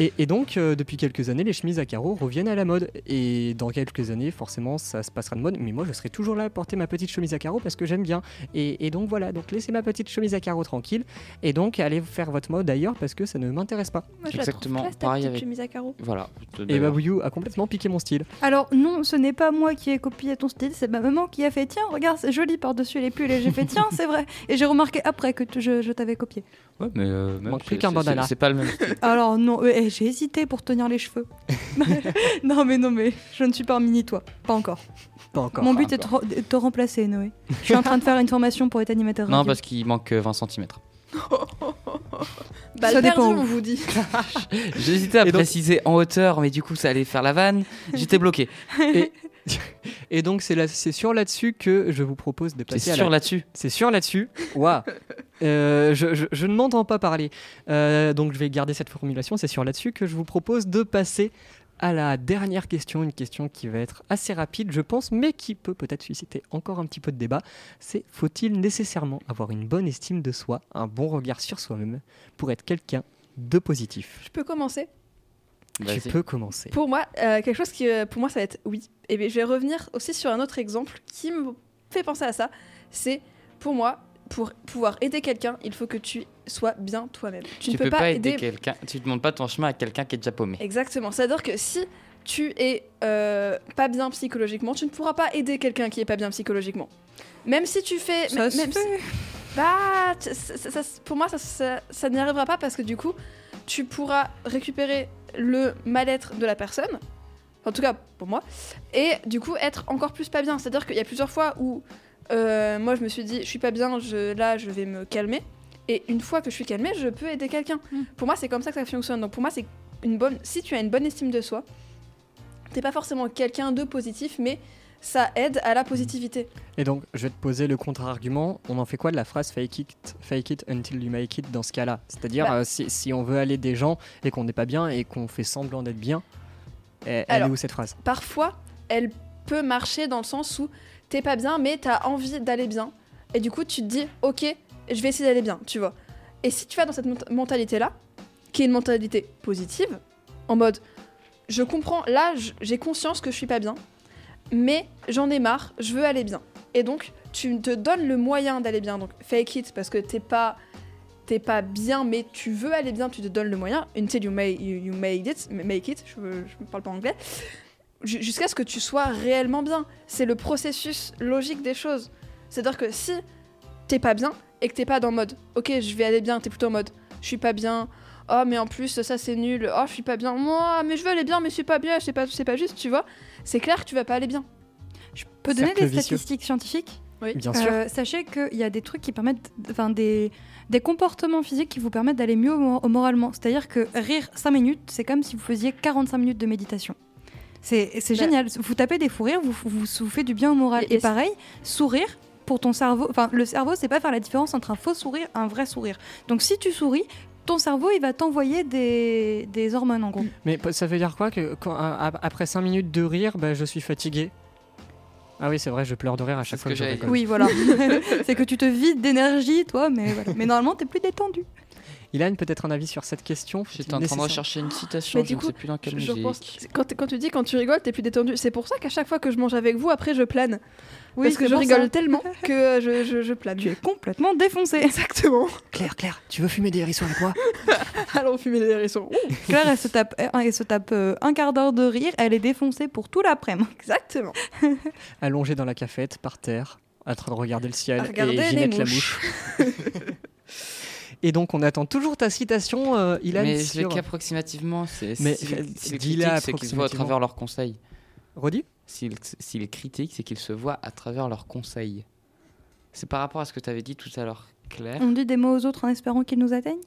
Speaker 1: Et, et donc, euh, depuis quelques années, les chemises à carreaux reviennent à la mode. Et dans quelques années, forcément, ça se passera de mode. Mais moi, je serai toujours là à porter ma petite chemise à carreaux parce que j'aime bien. Et, et donc voilà, donc laissez ma petite chemise à carreaux tranquille. Et donc, allez faire votre mode ailleurs parce que ça ne m'intéresse pas.
Speaker 2: Moi, je
Speaker 4: Exactement,
Speaker 2: la trouve classe, ta
Speaker 4: pareil
Speaker 2: petite
Speaker 4: avec-
Speaker 2: chemise à carreaux.
Speaker 4: Voilà.
Speaker 1: Et Babouyou a complètement piqué mon style.
Speaker 3: Alors non, ce n'est pas moi qui ai copié ton style, c'est ma maman qui a fait tiens, regarde, c'est joli par-dessus les pulls et j'ai fait tiens, c'est vrai. Et j'ai remarqué après que tu- je, je t'avais copié.
Speaker 4: Ouais, mais euh, même,
Speaker 1: Manque plus
Speaker 4: c'est-
Speaker 1: qu'un
Speaker 4: c'est-
Speaker 1: bandana.
Speaker 4: C'est pas le même. style.
Speaker 3: Alors non, euh, eh, j'ai hésité pour tenir les cheveux. non mais non mais je ne suis pas un mini toi, pas encore.
Speaker 1: Pas encore.
Speaker 3: Mon but est de, te remplacer Noé. Je suis en train de faire une formation pour être animateur.
Speaker 4: non,
Speaker 3: radio.
Speaker 4: parce qu'il manque euh, 20 cm.
Speaker 2: Bah,
Speaker 3: Ça dépend
Speaker 2: perdu, on vous dit.
Speaker 4: J'hésitais à
Speaker 1: donc-
Speaker 4: préciser en hauteur, mais du coup, ça allait faire la vanne. J'étais bloqué.
Speaker 1: Et donc, c'est là- c'est sur là-dessus que je vous propose de
Speaker 4: C'est
Speaker 1: passer à
Speaker 4: sûr
Speaker 1: la
Speaker 4: là-dessus.
Speaker 1: C'est sûr là-dessus. Waouh. Euh, je, je- je ne m'entends pas parler. Euh, donc je vais garder cette formulation. C'est sur là-dessus que je vous propose de passer à la dernière question. Une question qui va être assez rapide, je pense, mais qui peut peut-être susciter encore un petit peu de débat. C'est faut-il nécessairement avoir une bonne estime de soi, un bon regard sur soi-même pour être quelqu'un de positif?
Speaker 2: Je peux commencer?
Speaker 1: Tu peux commencer.
Speaker 2: Pour moi, euh, quelque chose qui, euh, pour moi, ça va être oui. Et bien, je vais revenir aussi sur un autre exemple qui me fait penser à ça. C'est pour moi, pour pouvoir aider quelqu'un, il faut que tu sois bien toi-même. Tu,
Speaker 4: Tu,
Speaker 2: ne
Speaker 4: peux, pas aider, quelqu'un. Tu ne montres pas ton chemin à quelqu'un qui est déjà paumé.
Speaker 2: Exactement. C'est-à-dire que si tu es euh, pas bien psychologiquement, tu ne pourras pas aider quelqu'un qui est pas bien psychologiquement. Même si tu fais,
Speaker 3: Ça
Speaker 2: même,
Speaker 3: se
Speaker 2: même si-
Speaker 3: fait.
Speaker 2: bah, ça- ça- pour moi, ça, ça, ça n'y arrivera pas parce que du coup, tu pourras récupérer le mal-être de la personne, en tout cas pour moi, et du coup être encore plus pas bien. C'est-à-dire qu'il y a plusieurs fois où euh, moi je me suis dit, je suis pas bien, je, là je vais me calmer, et une fois que je suis calmée, je peux aider quelqu'un.
Speaker 3: Mm.
Speaker 2: Pour moi, c'est comme ça que ça fonctionne. Donc pour moi, c'est une bonne. Si tu as une bonne estime de soi, t'es pas forcément quelqu'un de positif, mais ça aide à la positivité.
Speaker 1: Et donc, je vais te poser le contre-argument. On en fait quoi de la phrase fake it, fake it until you make it dans ce cas-là? C'est-à-dire,
Speaker 2: Bah.
Speaker 1: euh, si, si on veut aller des gens et qu'on n'est pas bien et qu'on fait semblant d'être bien, elle, elle
Speaker 2: Alors,
Speaker 1: est où cette phrase?
Speaker 2: parfois, elle peut marcher dans le sens où t'es pas bien, mais t'as envie d'aller bien. Et du coup, tu te dis, ok, je vais essayer d'aller bien, tu vois. Et si tu vas dans cette mentalité-là, qui est une mentalité positive, en mode, je comprends, là, j'ai conscience que je suis pas bien, mais j'en ai marre, je veux aller bien. Et donc, tu te donnes le moyen d'aller bien. Donc, fake it, parce que t'es pas t'es pas bien, mais tu veux aller bien, tu te donnes le moyen. Until you, may, you, you made it, make it, je, je parle pas anglais jusqu'à ce que tu sois réellement bien. C'est le processus logique des choses. C'est-à-dire que si t'es pas bien et que t'es pas dans le mode ok je vais aller bien, t'es plutôt en mode je suis pas bien, oh mais en plus ça c'est nul, oh je suis pas bien, moi mais je veux aller bien mais je suis pas bien, c'est pas, c'est pas juste, tu vois. C'est clair que tu vas pas aller bien.
Speaker 3: Je peux donner des
Speaker 1: vicieux.
Speaker 3: statistiques scientifiques?
Speaker 1: Bien sûr.
Speaker 3: Euh, sachez qu'il y a des trucs qui permettent, enfin des, des comportements physiques qui vous permettent d'aller mieux au- au moralement. C'est-à-dire que rire 5 minutes, c'est comme si vous faisiez 45 minutes de méditation. C'est
Speaker 2: Bah-
Speaker 3: génial. Vous tapez des fous rires, vous, vous, vous faites du bien au moral.
Speaker 2: Et-
Speaker 3: Et,
Speaker 2: et
Speaker 3: pareil, sourire pour ton cerveau. Enfin, le cerveau, c'est pas faire la différence entre un faux sourire et un vrai sourire. Donc si tu souris, ton cerveau, il va t'envoyer des, des hormones en gros.
Speaker 1: Mais ça veut dire quoi que quand, a- après 5 minutes de rire, bah, je suis fatigué? Ah oui, c'est vrai, je pleure de rire à chaque fois
Speaker 4: que
Speaker 1: que je.
Speaker 3: Oui, voilà. c'est que tu te vides d'énergie, toi, mais voilà. Mais normalement, t'es plus détendu.
Speaker 1: Ilan, peut-être un avis sur cette question
Speaker 4: J'étais en train de rechercher une citation,
Speaker 2: Mais
Speaker 4: je
Speaker 2: du
Speaker 4: ne
Speaker 2: coup,
Speaker 4: sais plus dans quelle
Speaker 2: Je- je
Speaker 4: musique.
Speaker 2: pense- quand, quand tu dis quand tu rigoles, t'es plus détendu. C'est pour ça qu'à chaque fois que je mange avec vous, après je plane.
Speaker 3: Oui,
Speaker 2: parce que je rigole
Speaker 3: ça.
Speaker 2: tellement que euh, je, je, je plane.
Speaker 3: Tu es complètement défoncé.
Speaker 2: Exactement.
Speaker 1: Claire, Claire, tu veux fumer des hérissons avec moi?
Speaker 2: Allons fumer des hérissons. Ouh,
Speaker 3: Claire, elle se tape, elle se tape euh, un quart d'heure de rire, elle est défoncée pour tout l'après-midi.
Speaker 2: exactement.
Speaker 1: Allongé dans la cafette, par terre, en train de regarder le ciel
Speaker 2: À regarder
Speaker 1: et Ginette la mouche. Et donc, on attend toujours ta citation, euh, Ilan,
Speaker 4: Mais je
Speaker 1: sur...
Speaker 4: l'ai qu'approximativement. C'est
Speaker 1: Mais
Speaker 4: s'il
Speaker 1: dis-la
Speaker 4: c'est qu'il se voit à travers leurs conseils.
Speaker 1: Redis
Speaker 4: S'il critique, c'est qu'il se voit à travers leurs conseils. C'est par rapport à ce que tu avais dit tout à l'heure, Claire.
Speaker 3: On dit des mots aux autres en espérant qu'ils nous atteignent?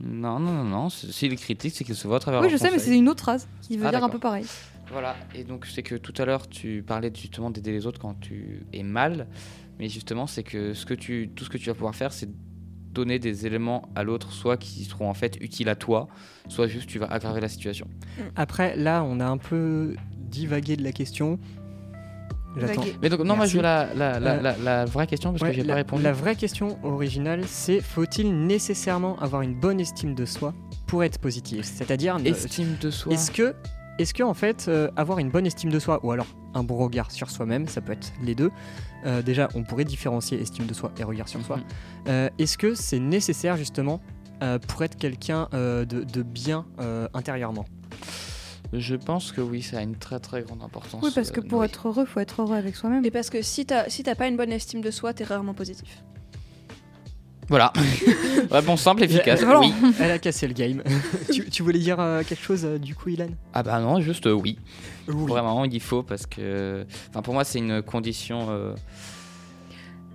Speaker 4: Non, non, non, non. c'est- S'il critique, c'est qu'il se voit à travers
Speaker 3: Oui,
Speaker 4: leurs
Speaker 3: je sais, mais
Speaker 4: conseils.
Speaker 3: c'est une autre phrase qui veut
Speaker 4: Ah,
Speaker 3: dire un peu pareil.
Speaker 4: Voilà, et donc c'est que tout à l'heure tu parlais justement d'aider les autres quand tu es mal, mais justement c'est que, ce que tu, tout ce que tu vas pouvoir faire c'est donner des éléments à l'autre, soit qui seront en fait utiles à toi, soit juste tu vas aggraver la situation.
Speaker 1: Après, là, on a un peu divagué de la question.
Speaker 4: Mais donc non, moi je veux la, la, la,
Speaker 1: Euh,
Speaker 4: la- la vraie question parce
Speaker 1: Ouais,
Speaker 4: que j'ai
Speaker 1: la,
Speaker 4: pas répondu.
Speaker 1: la vraie question originale, c'est faut-il nécessairement avoir une bonne estime de soi pour être positif? C'est-à-dire,
Speaker 4: Estime de soi.
Speaker 1: est-ce que, est-ce que en fait, euh, avoir une bonne estime de soi ou alors un bon regard sur soi-même, ça peut être les deux. Euh, déjà, on pourrait différencier estime de soi et regard sur soi.
Speaker 4: Mhm.
Speaker 1: Euh, est-ce que c'est nécessaire justement euh, pour être quelqu'un euh, de, de bien euh, intérieurement?
Speaker 4: Je pense que oui, ça a une très très grande importance.
Speaker 3: Oui, parce que pour
Speaker 4: oui.
Speaker 3: être heureux, faut être heureux avec soi-même.
Speaker 2: Et parce que si t'as si t'as pas une bonne estime de soi, t'es rarement positif.
Speaker 4: Voilà. Réponse simple, efficace. Oui.
Speaker 1: Elle a cassé le game. tu, tu voulais dire euh, quelque chose euh, du coup, Ilan
Speaker 4: Ah bah non, juste euh, oui.
Speaker 1: Oui.
Speaker 4: Vraiment, il faut parce que, enfin, pour moi, c'est une condition, euh,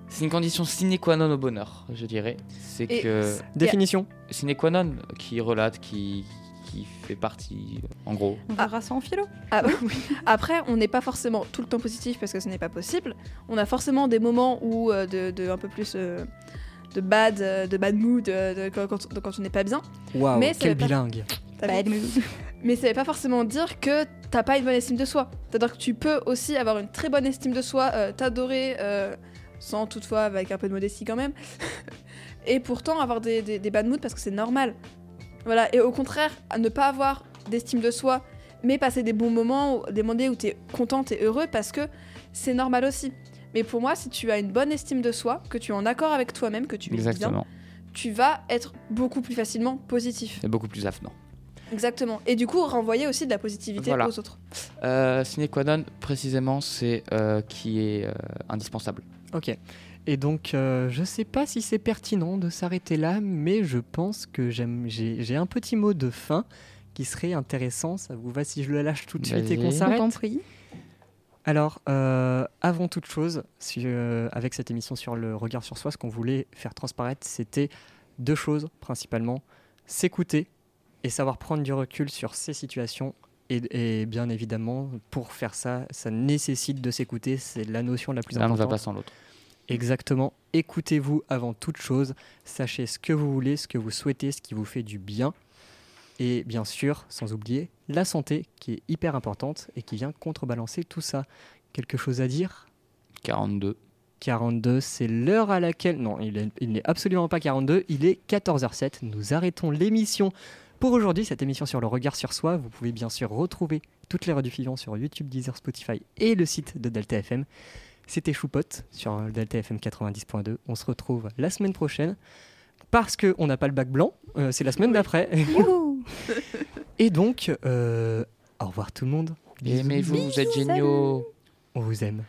Speaker 4: c'est une condition sine qua non au bonheur, je dirais. C'est que
Speaker 1: Définition
Speaker 4: sine qua non qui relate, qui, qui fait partie, en gros.
Speaker 3: On verra ça en philo.
Speaker 2: Ah, oui. Après, on n'est pas forcément tout le temps positif parce que ce n'est pas possible. On a forcément des moments où euh, de, de un peu plus euh, de bad, de bad mood, de, quand, quand- on n'est pas bien.
Speaker 1: Waouh,
Speaker 2: Mais ça
Speaker 1: quel
Speaker 2: pas-
Speaker 1: bilingue
Speaker 2: T'as
Speaker 3: Bad mood.
Speaker 2: Mais ça veut pas forcément dire que t'as pas une bonne estime de soi. C'est-à-dire que tu peux aussi avoir une très bonne estime de soi, euh, t'adorer, euh, sans toutefois avec un peu de modestie quand même, et pourtant avoir des, des, des bad moods parce que c'est normal. Voilà, et au contraire, ne pas avoir d'estime de soi, mais passer des bons moments, des moments où t'es contente et heureux parce que c'est normal aussi. Mais pour moi, si tu as une bonne estime de soi, que tu es en accord avec toi-même, que tu es bien, tu vas être beaucoup plus facilement positif.
Speaker 4: C'est beaucoup plus avenant.
Speaker 2: Exactement. Et du coup, renvoyer aussi de la positivité
Speaker 4: Voilà.
Speaker 2: aux autres.
Speaker 4: Euh, sine qua non, précisément, c'est euh, qui est euh, indispensable.
Speaker 1: Ok. Et donc, euh, je sais pas si c'est pertinent de s'arrêter là, mais je pense que j'ai, un petit mot de fin qui serait intéressant. Ça vous va si je le lâche tout de suite et qu'on s'arrête
Speaker 3: t'en prie.
Speaker 1: Alors, euh, avant toute chose, si, euh, avec cette émission sur le regard sur soi, ce qu'on voulait faire transparaître, c'était deux choses principalement s'écouter et savoir prendre du recul sur ces situations. Et, et bien évidemment, pour faire ça, ça nécessite de s'écouter. C'est la notion la plus
Speaker 4: L'un ne va
Speaker 1: importante.
Speaker 4: pas sans l'autre.
Speaker 1: Exactement. Écoutez-vous avant toute chose. Sachez ce que vous voulez, ce que vous souhaitez, ce qui vous fait du bien. Et bien sûr, sans oublier la santé qui est hyper importante et qui vient contrebalancer tout ça. Quelque chose à dire?
Speaker 4: 42.
Speaker 1: 42, c'est l'heure à laquelle... Non, il n'est absolument pas 42, il est 14h07. Nous arrêtons l'émission pour aujourd'hui, cette émission sur le regard sur soi. Vous pouvez bien sûr retrouver toutes les rediffusions sur YouTube, Deezer, Spotify et le site de Delta FM. C'était Choupot sur Delta FM 90.2. On se retrouve la semaine prochaine parce qu'on n'a pas le bac blanc, euh, c'est la semaine d'après. Et donc, euh, au revoir tout le monde.
Speaker 4: Aimez-vous, vous êtes géniaux.
Speaker 1: On vous aime.